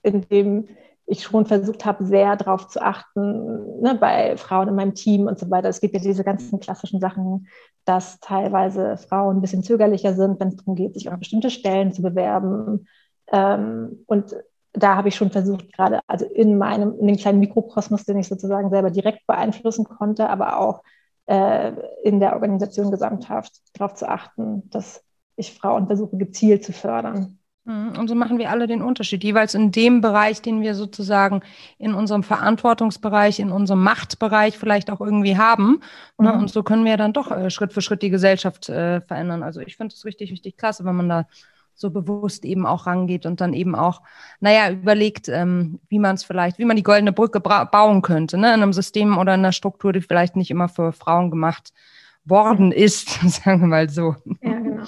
indem ich schon versucht habe, sehr darauf zu achten, ne, bei Frauen in meinem Team und so weiter. Es gibt ja diese ganzen klassischen Sachen, dass teilweise Frauen ein bisschen zögerlicher sind, wenn es darum geht, sich auf bestimmte Stellen zu bewerben. Ähm, und da habe ich schon versucht, gerade also in meinem, in dem kleinen Mikrokosmos, den ich sozusagen selber direkt beeinflussen konnte, aber auch äh, in der Organisation gesamthaft darauf zu achten, dass ich Frauen versuche, gezielt zu fördern. Mhm. Und so machen wir alle den Unterschied, jeweils in dem Bereich, den wir sozusagen in unserem Verantwortungsbereich, in unserem Machtbereich vielleicht auch irgendwie haben. Ne? Mhm. Und so können wir dann doch äh, Schritt für Schritt die Gesellschaft äh, verändern. Also ich finde es richtig, richtig klasse, wenn man da so bewusst eben auch rangeht und dann eben auch, naja, überlegt, ähm, wie man es vielleicht, wie man die goldene Brücke bauen könnte, ne, in einem System oder in einer Struktur, die vielleicht nicht immer für Frauen gemacht worden ist, [LAUGHS] sagen wir mal so. Ja, genau.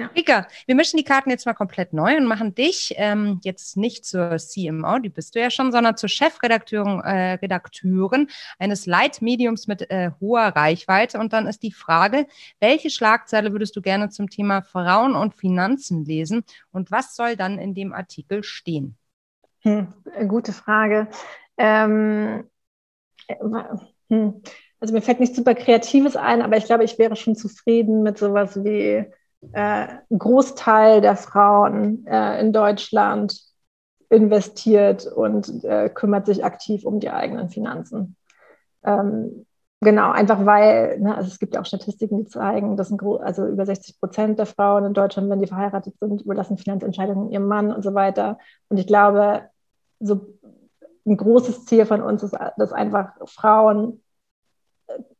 Ja. Rika, wir mischen die Karten jetzt mal komplett neu und machen dich ähm, jetzt nicht zur CMO, die bist du ja schon, sondern zur Chefredakteurin äh, Redakteurin eines Leitmediums mit äh, hoher Reichweite. Und dann ist die Frage, welche Schlagzeile würdest du gerne zum Thema Frauen und Finanzen lesen und was soll dann in dem Artikel stehen? Hm, gute Frage. Ähm, äh, hm. Also mir fällt nichts super Kreatives ein, aber ich glaube, ich wäre schon zufrieden mit sowas wie äh, Großteil der Frauen äh, in Deutschland investiert und äh, kümmert sich aktiv um die eigenen Finanzen. Ähm, genau, einfach weil, ne, also es gibt ja auch Statistiken, die zeigen, dass also über 60 Prozent der Frauen in Deutschland, wenn die verheiratet sind, überlassen Finanzentscheidungen ihrem Mann und so weiter. Und ich glaube, so ein großes Ziel von uns ist, dass einfach Frauen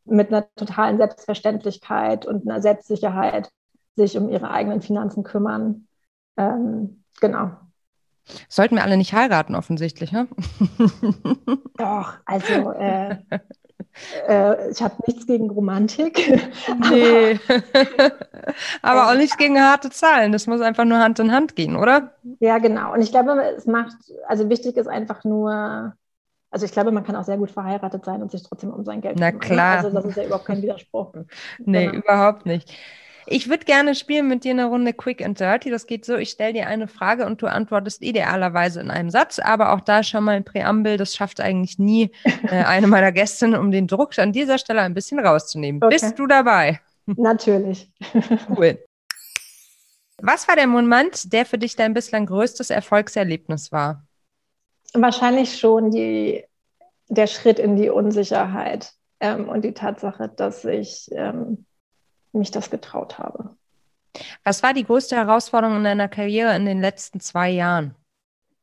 mit einer totalen Selbstverständlichkeit und einer Selbstsicherheit sich um ihre eigenen Finanzen kümmern. Ähm, genau. Sollten wir alle nicht heiraten, offensichtlich, ne? [LAUGHS] Doch, also äh, äh, ich habe nichts gegen Romantik. [LAUGHS] Nee. [LAUGHS] aber auch nichts gegen harte Zahlen. Das muss einfach nur Hand in Hand gehen, oder? Ja, genau. Und ich glaube, es macht, also wichtig ist einfach nur, Also ich glaube, man kann auch sehr gut verheiratet sein und sich trotzdem um sein Geld Na kümmern. Klar. Also das ist ja überhaupt kein Widerspruch. nee, genau. überhaupt nicht. Ich würde gerne spielen mit dir eine Runde Quick and Dirty. Das geht so, ich stelle dir eine Frage und du antwortest idealerweise in einem Satz, aber auch da schon mal ein Präambel, das schafft eigentlich nie [LAUGHS] äh, eine meiner Gästinnen, um den Druck an dieser Stelle ein bisschen rauszunehmen. Okay. Bist du dabei? Natürlich. [LAUGHS] cool. Was war der Moment, der für dich dein bislang größtes Erfolgserlebnis war? Wahrscheinlich schon die, der Schritt in die Unsicherheit ähm, und die Tatsache, dass ich ähm, mich das getraut habe. Was war die größte Herausforderung in deiner Karriere in den letzten zwei Jahren?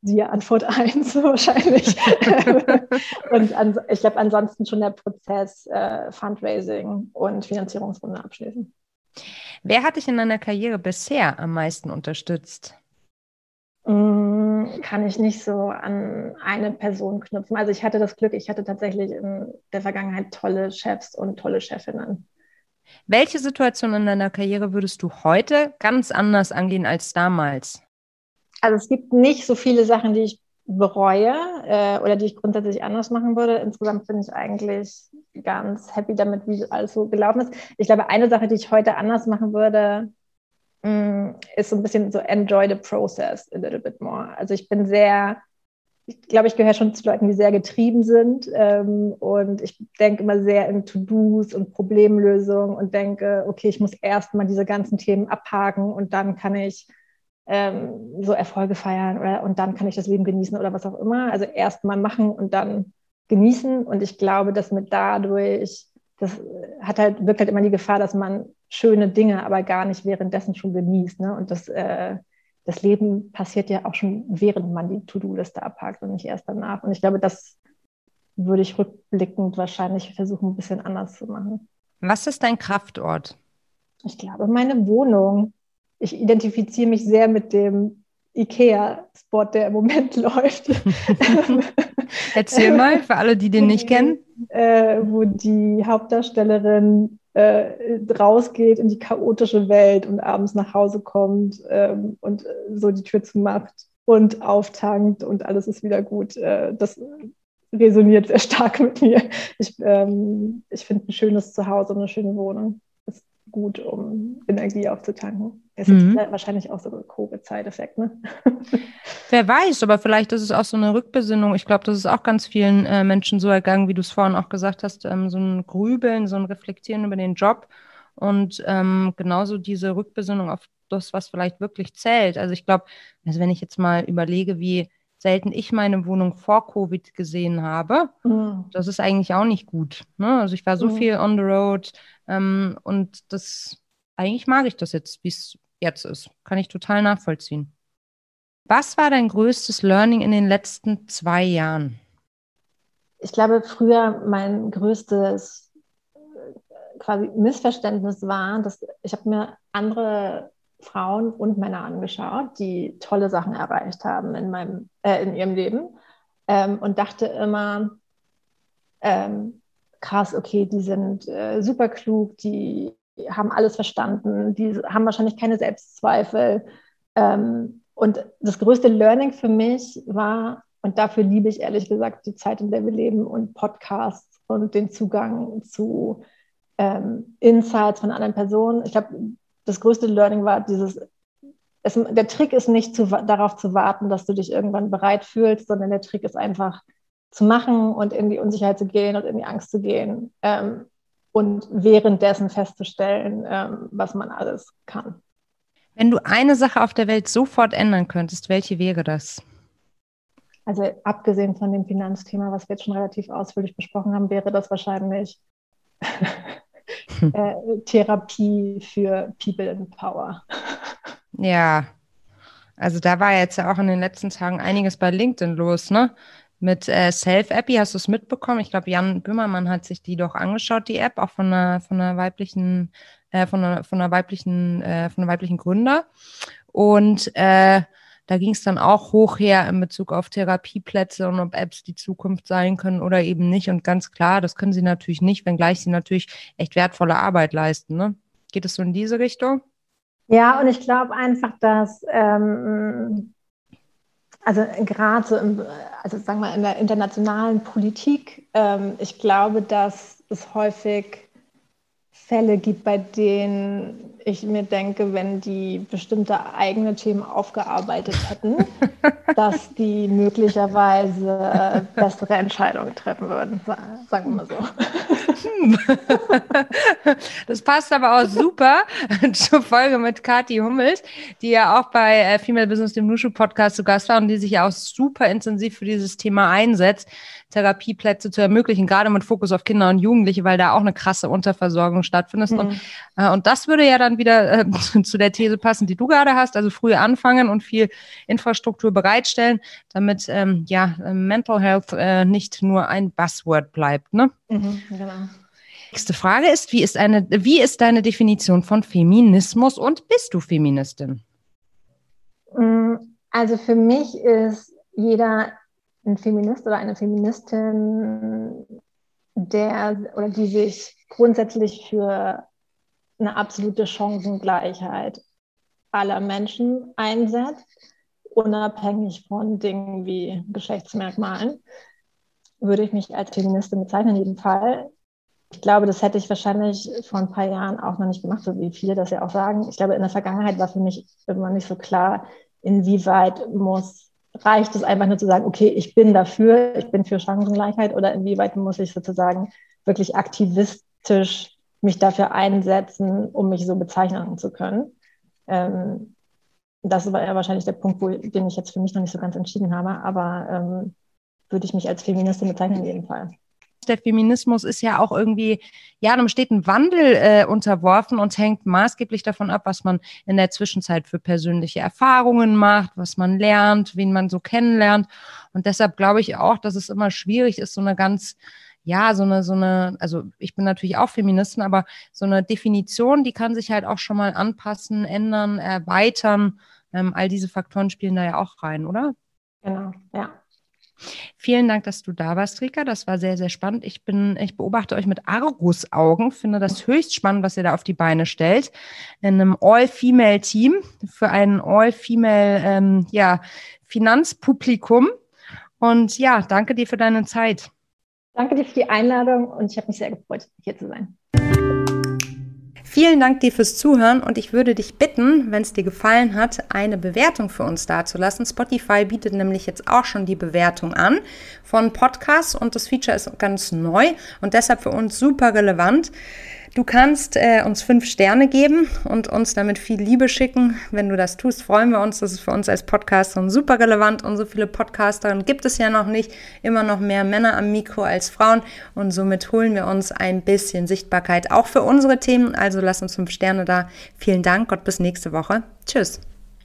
Die Antwort [LAUGHS] eins wahrscheinlich. [LAUGHS] und an, ich glaube, ansonsten schon der Prozess äh, Fundraising und Finanzierungsrunde abschließen. Wer hat dich in deiner Karriere bisher am meisten unterstützt? Mm, kann ich nicht so an eine Person knüpfen. Also ich hatte das Glück, ich hatte tatsächlich in der Vergangenheit tolle Chefs und tolle Chefinnen. Welche Situation in deiner Karriere würdest du heute ganz anders angehen als damals? Also es gibt nicht so viele Sachen, die ich bereue äh, oder die ich grundsätzlich anders machen würde. Insgesamt bin ich eigentlich ganz happy damit, wie alles so gelaufen ist. Ich glaube, eine Sache, die ich heute anders machen würde, mh, mm, ist so ein bisschen so enjoy the process a little bit more. Also ich bin sehr ich glaube, ich gehöre schon zu Leuten, die sehr getrieben sind. Ähm, und ich denke immer sehr in To-Dos und Problemlösungen und denke, okay, ich muss erst mal diese ganzen Themen abhaken und dann kann ich ähm, so Erfolge feiern oder, und dann kann ich das Leben genießen oder was auch immer. Also erst mal machen und dann genießen. Und ich glaube, dass mit dadurch, das hat halt, wirkt halt immer die Gefahr, dass man schöne Dinge aber gar nicht währenddessen schon genießt. Ne? Und das äh, das Leben passiert ja auch schon, während man die To-Do-Liste abhakt und nicht erst danach. Und ich glaube, das würde ich rückblickend wahrscheinlich versuchen, ein bisschen anders zu machen. Was ist dein Kraftort? Ich glaube, meine Wohnung. Ich identifiziere mich sehr mit dem IKEA-Spot, der im Moment [LAUGHS] läuft. Erzähl mal für alle, die den nicht kennen. Äh, wo die Hauptdarstellerin äh, rausgeht in die chaotische Welt und abends nach Hause kommt ähm, und äh, so die Tür zumacht und auftankt und alles ist wieder gut. Äh, das resoniert sehr stark [LAUGHS] mit mir. Ich, ähm, ich finde ein schönes Zuhause und eine schöne Wohnung gut, um Energie aufzutanken. Es mhm. ist wahrscheinlich auch so ein Covid-Side-Effekt, ne? [LAUGHS] Wer weiß, aber vielleicht ist es auch so eine Rückbesinnung. Ich glaube, das ist auch ganz vielen äh, Menschen so ergangen, wie du es vorhin auch gesagt hast, ähm, so ein Grübeln, so ein Reflektieren über den Job und ähm, genauso diese Rückbesinnung auf das, was vielleicht wirklich zählt. Also ich glaube, also wenn ich jetzt mal überlege, wie selten ich meine Wohnung vor Covid gesehen habe, mhm. das ist eigentlich auch nicht gut. Ne? Also ich war so mhm. viel on the road ähm, und das eigentlich mag ich das jetzt, wie es jetzt ist. Kann ich total nachvollziehen. Was war dein größtes Learning in den letzten zwei Jahren? Ich glaube, früher mein größtes äh, quasi Missverständnis war, dass ich habe mir andere Frauen und Männer angeschaut, die tolle Sachen erreicht haben in meinem äh, in ihrem Leben ähm, und dachte immer ähm, krass, okay, die sind äh, super klug, die haben alles verstanden, die haben wahrscheinlich keine Selbstzweifel. Ähm, und das größte Learning für mich war, und dafür liebe ich ehrlich gesagt die Zeit, in der wir leben und Podcasts und den Zugang zu ähm, Insights von anderen Personen. Ich glaube, das größte Learning war dieses, es, der Trick ist nicht zu, darauf zu warten, dass du dich irgendwann bereit fühlst, sondern der Trick ist einfach zu machen und in die Unsicherheit zu gehen und in die Angst zu gehen. Ähm, und währenddessen festzustellen, ähm, was man alles kann. Wenn du eine Sache auf der Welt sofort ändern könntest, welche wäre das? Also abgesehen von dem Finanzthema, was wir jetzt schon relativ ausführlich besprochen haben, wäre das wahrscheinlich [LAUGHS] äh, Therapie für People in Power. Ja, also da war jetzt ja auch in den letzten Tagen einiges bei LinkedIn los, ne? Mit äh, Self-Appy. Hast du es mitbekommen? Ich glaube, Jan Böhmermann hat sich die doch angeschaut, die App, auch von einer, von einer weiblichen, äh, von einer, von einer weiblichen, äh, von einer weiblichen Gründer. Und äh, da ging es dann auch hoch her in Bezug auf Therapieplätze und ob Apps die Zukunft sein können oder eben nicht. Und ganz klar, das können sie natürlich nicht, wenngleich sie natürlich echt wertvolle Arbeit leisten. Ne? Geht es so in diese Richtung? Ja, und ich glaube einfach, dass ähm, Also gerade so im, also sagen wir in der internationalen Politik, ähm, ich glaube, dass es häufig Fälle gibt, bei denen ich mir denke, wenn die bestimmte eigene Themen aufgearbeitet hätten, [LAUGHS] dass die möglicherweise bessere Entscheidungen treffen würden, sagen wir mal so. [LAUGHS] Das passt aber auch super [LAUGHS] zur Folge mit Kati Hummels, die ja auch bei äh, Female Business, dem Nushu Podcast zu Gast war und die sich ja auch super intensiv für dieses Thema einsetzt, Therapieplätze zu ermöglichen, gerade mit Fokus auf Kinder und Jugendliche, weil da auch eine krasse Unterversorgung stattfindet. Mhm. Und, äh, und das würde ja dann wieder äh, [LAUGHS] zu der These passen, die du gerade hast, also früh anfangen und viel Infrastruktur bereitstellen, damit ähm, ja Mental Health äh, nicht nur ein Buzzword bleibt. Ne? Mhm, genau. Nächste Frage ist, wie ist, eine, wie ist deine Definition von Feminismus und bist du Feministin? Mm, also für mich ist jeder ein Feminist oder eine Feministin, der oder die sich grundsätzlich für eine absolute Chancengleichheit aller Menschen einsetzt, unabhängig von Dingen wie Geschlechtsmerkmalen, würde ich mich als Feministin bezeichnen, in jedem Fall. Ich glaube, das hätte ich wahrscheinlich vor ein paar Jahren auch noch nicht gemacht, so wie viele das ja auch sagen. Ich glaube, in der Vergangenheit war für mich immer nicht so klar, inwieweit muss, reicht es einfach nur zu sagen, okay, ich bin dafür, ich bin für Chancengleichheit oder inwieweit muss ich sozusagen wirklich aktivistisch mich dafür einsetzen, um mich so bezeichnen zu können. Ähm, das war ja wahrscheinlich der Punkt, wo, den ich jetzt für mich noch nicht so ganz entschieden habe, aber ähm, würde ich mich als Feministin bezeichnen in jedem Fall der Feminismus ist ja auch irgendwie, ja, einem steten Wandel äh, unterworfen und hängt maßgeblich davon ab, was man in der Zwischenzeit für persönliche Erfahrungen macht, was man lernt, wen man so kennenlernt. Und deshalb glaube ich auch, dass es immer schwierig ist, so eine ganz, ja, so eine, so eine, also ich bin natürlich auch Feministin, aber so eine Definition, die kann sich halt auch schon mal anpassen, ändern, erweitern. Ähm, all diese Faktoren spielen da ja auch rein, oder? Genau, ja. Vielen Dank, dass du da warst, Rika. Das war sehr, sehr spannend. Ich bin, ich beobachte euch mit Argusaugen, finde das höchst spannend, was ihr da auf die Beine stellt. In einem All-Female-Team für ein All-Female, ähm, ja, Finanzpublikum. Und ja, danke dir für deine Zeit. Danke dir für die Einladung und ich habe mich sehr gefreut, hier zu sein. Vielen Dank dir fürs Zuhören und ich würde dich bitten, wenn es dir gefallen hat, eine Bewertung für uns dazulassen. Spotify bietet nämlich jetzt auch schon die Bewertung an von Podcasts und das Feature ist ganz neu und deshalb für uns super relevant. Du kannst äh, uns fünf Sterne geben und uns damit viel Liebe schicken. Wenn du das tust, freuen wir uns. Das ist für uns als Podcaster super relevant. Und so viele Podcasterinnen gibt es ja noch nicht. Immer noch mehr Männer am Mikro als Frauen. Und somit holen wir uns ein bisschen Sichtbarkeit auch für unsere Themen. Also lass uns fünf Sterne da. Vielen Dank. Gott bis nächste Woche. Tschüss.